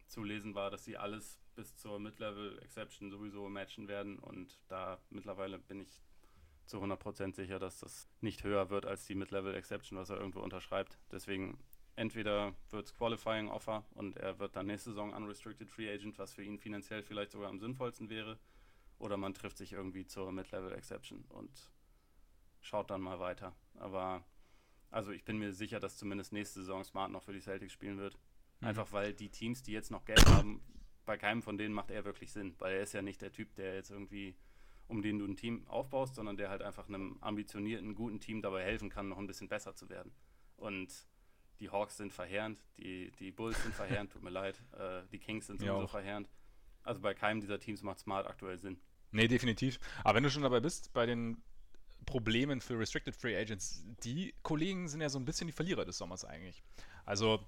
zu lesen war, dass sie alles bis zur Mid-Level Exception sowieso matchen werden. Und da mittlerweile bin ich zu 100% sicher, dass das nicht höher wird als die Mid-Level Exception, was er irgendwo unterschreibt. Deswegen entweder wird es Qualifying Offer und er wird dann nächste Saison Unrestricted Free Agent, was für ihn finanziell vielleicht sogar am sinnvollsten wäre. Oder man trifft sich irgendwie zur Mid-Level Exception und schaut dann mal weiter. Aber also ich bin mir sicher, dass zumindest nächste Saison Smart noch für die Celtics spielen wird. Mhm. Einfach weil die Teams, die jetzt noch Geld haben, bei keinem von denen macht er wirklich Sinn. Weil er ist ja nicht der Typ, der jetzt irgendwie, um den du ein Team aufbaust, sondern der halt einfach einem ambitionierten, guten Team dabei helfen kann, noch ein bisschen besser zu werden. Und die Hawks sind verheerend, die, die Bulls sind verheerend, tut mir leid. Äh, die Kings sind sowieso verheerend. Also bei keinem dieser Teams macht Smart aktuell Sinn. Nee, definitiv. Aber wenn du schon dabei bist, bei den Problemen für Restricted Free Agents. Die Kollegen sind ja so ein bisschen die Verlierer des Sommers eigentlich. Also,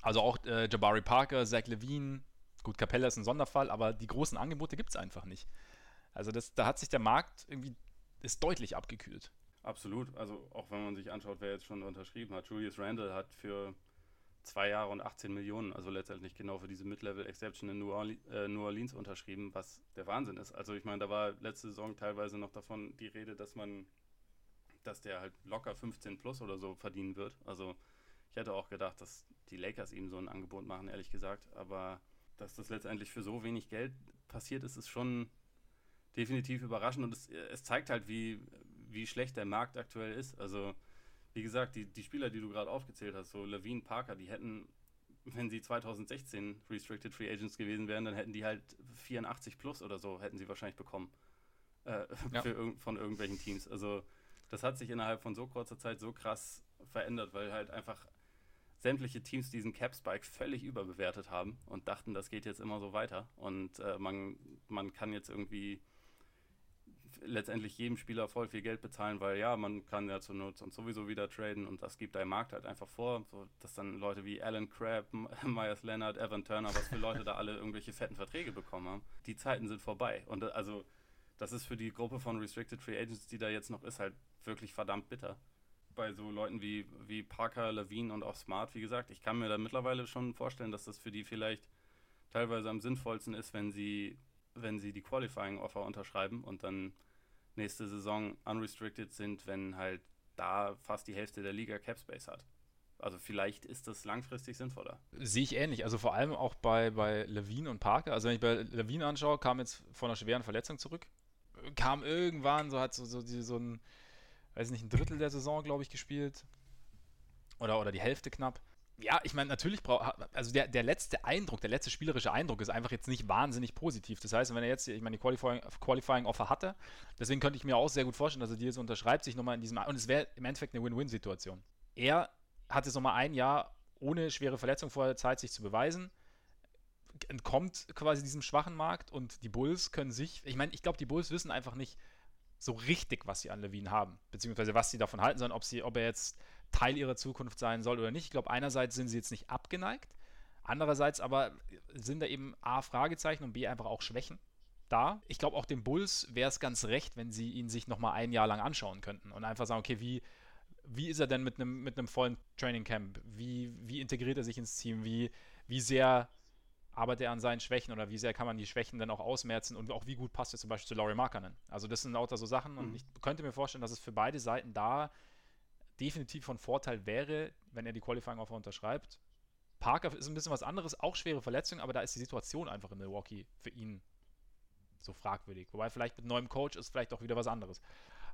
also auch äh, Jabari Parker, Zach Levine, gut, Capella ist ein Sonderfall, aber die großen Angebote gibt es einfach nicht. Also das, da hat sich der Markt irgendwie, ist deutlich abgekühlt. Absolut. Also auch wenn man sich anschaut, wer jetzt schon unterschrieben hat. Julius Randle hat für zwei Jahre und 18 Millionen, also letztendlich genau für diese Mid-Level-Exception in New Orleans, äh, New Orleans, unterschrieben, was der Wahnsinn ist. Also ich meine, da war letzte Saison teilweise noch davon die Rede, dass man, dass der halt locker 15 plus oder so verdienen wird. Also ich hätte auch gedacht, dass die Lakers ihm so ein Angebot machen, ehrlich gesagt. Aber dass das letztendlich für so wenig Geld passiert ist, ist schon definitiv überraschend und es, es zeigt halt, wie, wie schlecht der Markt aktuell ist. Also wie gesagt, die, die Spieler, die du gerade aufgezählt hast, so Levine, Parker, die hätten, wenn sie 2016 Restricted Free Agents gewesen wären, dann hätten die halt 84 plus oder so, hätten sie wahrscheinlich bekommen. Äh, ja. für, von irgendwelchen Teams. Also das hat sich innerhalb von so kurzer Zeit so krass verändert, weil halt einfach sämtliche Teams diesen Cap-Spike völlig überbewertet haben und dachten, das geht jetzt immer so weiter. Und äh, man, man kann jetzt irgendwie letztendlich jedem Spieler voll viel Geld bezahlen, weil ja, man kann ja zur Not und sowieso wieder traden und das gibt der Markt halt einfach vor, so, dass dann Leute wie Alan Crabb, Myers Leonard, Evan Turner, was für Leute da alle irgendwelche fetten Verträge bekommen haben. Die Zeiten sind vorbei und äh, also das ist für die Gruppe von Restricted Free Agents, die da jetzt noch ist, halt wirklich verdammt bitter. Bei so Leuten wie, wie Parker, Levine und auch Smart, wie gesagt, ich kann mir da mittlerweile schon vorstellen, dass das für die vielleicht teilweise am sinnvollsten ist, wenn sie, wenn sie die Qualifying Offer unterschreiben und dann nächste Saison unrestricted sind, wenn halt da fast die Hälfte der Liga Capspace hat. Also vielleicht ist das langfristig sinnvoller. Sehe ich ähnlich. Also vor allem auch bei, bei Levine und Parker. Also wenn ich bei Levine anschaue, kam jetzt von einer schweren Verletzung zurück. Kam irgendwann, so hat so, so, so ein, weiß nicht, ein Drittel der Saison, glaube ich, gespielt. Oder, oder die Hälfte knapp ja, ich meine, natürlich braucht, also der, der letzte Eindruck, der letzte spielerische Eindruck ist einfach jetzt nicht wahnsinnig positiv. Das heißt, wenn er jetzt, ich meine, die Qualifying, Qualifying Offer hatte, deswegen könnte ich mir auch sehr gut vorstellen, dass er die jetzt unterschreibt, sich nochmal in diesem, und es wäre im Endeffekt eine Win-Win-Situation. Er hat jetzt nochmal ein Jahr ohne schwere Verletzung vorher Zeit, sich zu beweisen, entkommt quasi diesem schwachen Markt und die Bulls können sich, ich meine, ich glaube, die Bulls wissen einfach nicht so richtig, was sie an Levine haben, beziehungsweise was sie davon halten, sondern ob sie, ob er jetzt Teil ihrer Zukunft sein soll oder nicht. Ich glaube, einerseits sind sie jetzt nicht abgeneigt, andererseits aber sind da eben A, Fragezeichen und B, einfach auch Schwächen. da. Ich glaube, auch den Bulls wäre es ganz recht, wenn sie ihn sich nochmal ein Jahr lang anschauen könnten und einfach sagen, okay, wie, wie ist er denn mit einem mit vollen Training Camp? Wie, wie integriert er sich ins Team? Wie, wie sehr arbeitet er an seinen Schwächen oder wie sehr kann man die Schwächen dann auch ausmerzen und auch wie gut passt er zum Beispiel zu Laurie Markkanen? Also das sind lauter so Sachen und mhm. ich könnte mir vorstellen, dass es für beide Seiten da definitiv von Vorteil wäre, wenn er die Qualifying-Offer unterschreibt. Parker ist ein bisschen was anderes, auch schwere Verletzungen, aber da ist die Situation einfach in Milwaukee für ihn so fragwürdig. Wobei vielleicht mit neuem Coach ist vielleicht auch wieder was anderes.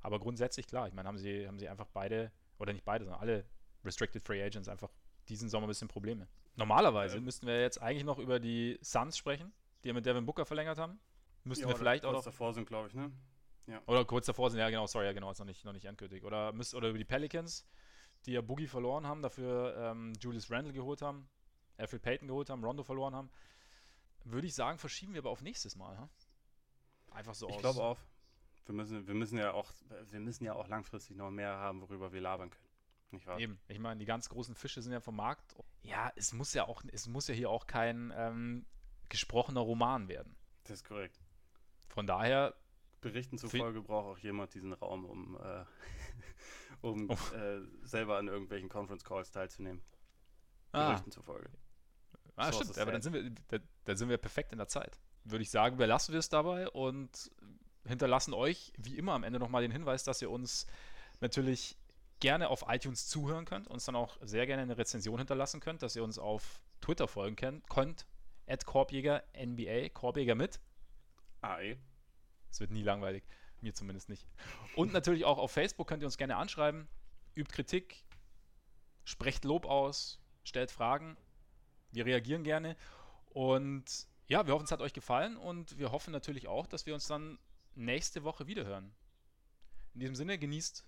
Aber grundsätzlich klar, ich meine, haben sie, haben sie einfach beide, oder nicht beide, sondern alle Restricted Free Agents einfach diesen Sommer ein bisschen Probleme. Normalerweise ja. müssten wir jetzt eigentlich noch über die Suns sprechen, die ja mit Devin Booker verlängert haben. Müssten ja, wir vielleicht auch noch. Davor sind, glaube ich, ne? Ja. Oder kurz davor sind, ja genau, sorry, ja genau, ist noch nicht, noch nicht endgültig. Oder, müsst, oder über die Pelicans, die ja Boogie verloren haben, dafür ähm, Julius Randle geholt haben, Alfred Payton geholt haben, Rondo verloren haben. Würde ich sagen, verschieben wir aber auf nächstes Mal. Ha? Einfach so ich aus. Ich glaube auch. Wir müssen, wir müssen ja auch, wir müssen ja auch langfristig noch mehr haben, worüber wir labern können. Nicht wahr? Eben. Ich meine, die ganz großen Fische sind ja vom Markt. Ja, es muss ja auch, es muss ja hier auch kein ähm, gesprochener Roman werden. Das ist korrekt. Von daher. Berichten zufolge braucht auch jemand diesen Raum, um, äh, um oh. äh, selber an irgendwelchen Conference Calls teilzunehmen. Ah. Berichten zufolge. Ah, so stimmt, aber dann sind, wir, da, dann sind wir perfekt in der Zeit. Würde ich sagen, belassen wir es dabei und hinterlassen euch wie immer am Ende nochmal den Hinweis, dass ihr uns natürlich gerne auf iTunes zuhören könnt, uns dann auch sehr gerne eine Rezension hinterlassen könnt, dass ihr uns auf Twitter folgen könnt, at Korbjäger NBA, Korbjäger mit AE. Es wird nie langweilig, mir zumindest nicht. Und natürlich auch auf Facebook könnt ihr uns gerne anschreiben, übt Kritik, sprecht Lob aus, stellt Fragen. Wir reagieren gerne und ja, wir hoffen, es hat euch gefallen und wir hoffen natürlich auch, dass wir uns dann nächste Woche wiederhören. In diesem Sinne, genießt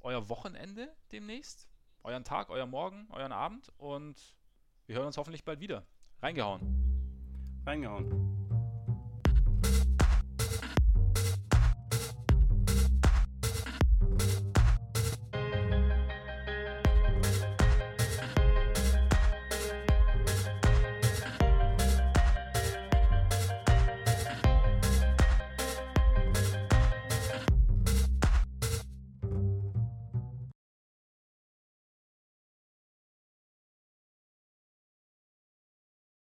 euer Wochenende demnächst, euren Tag, euer Morgen, euren Abend und wir hören uns hoffentlich bald wieder. Reingehauen. Reingehauen.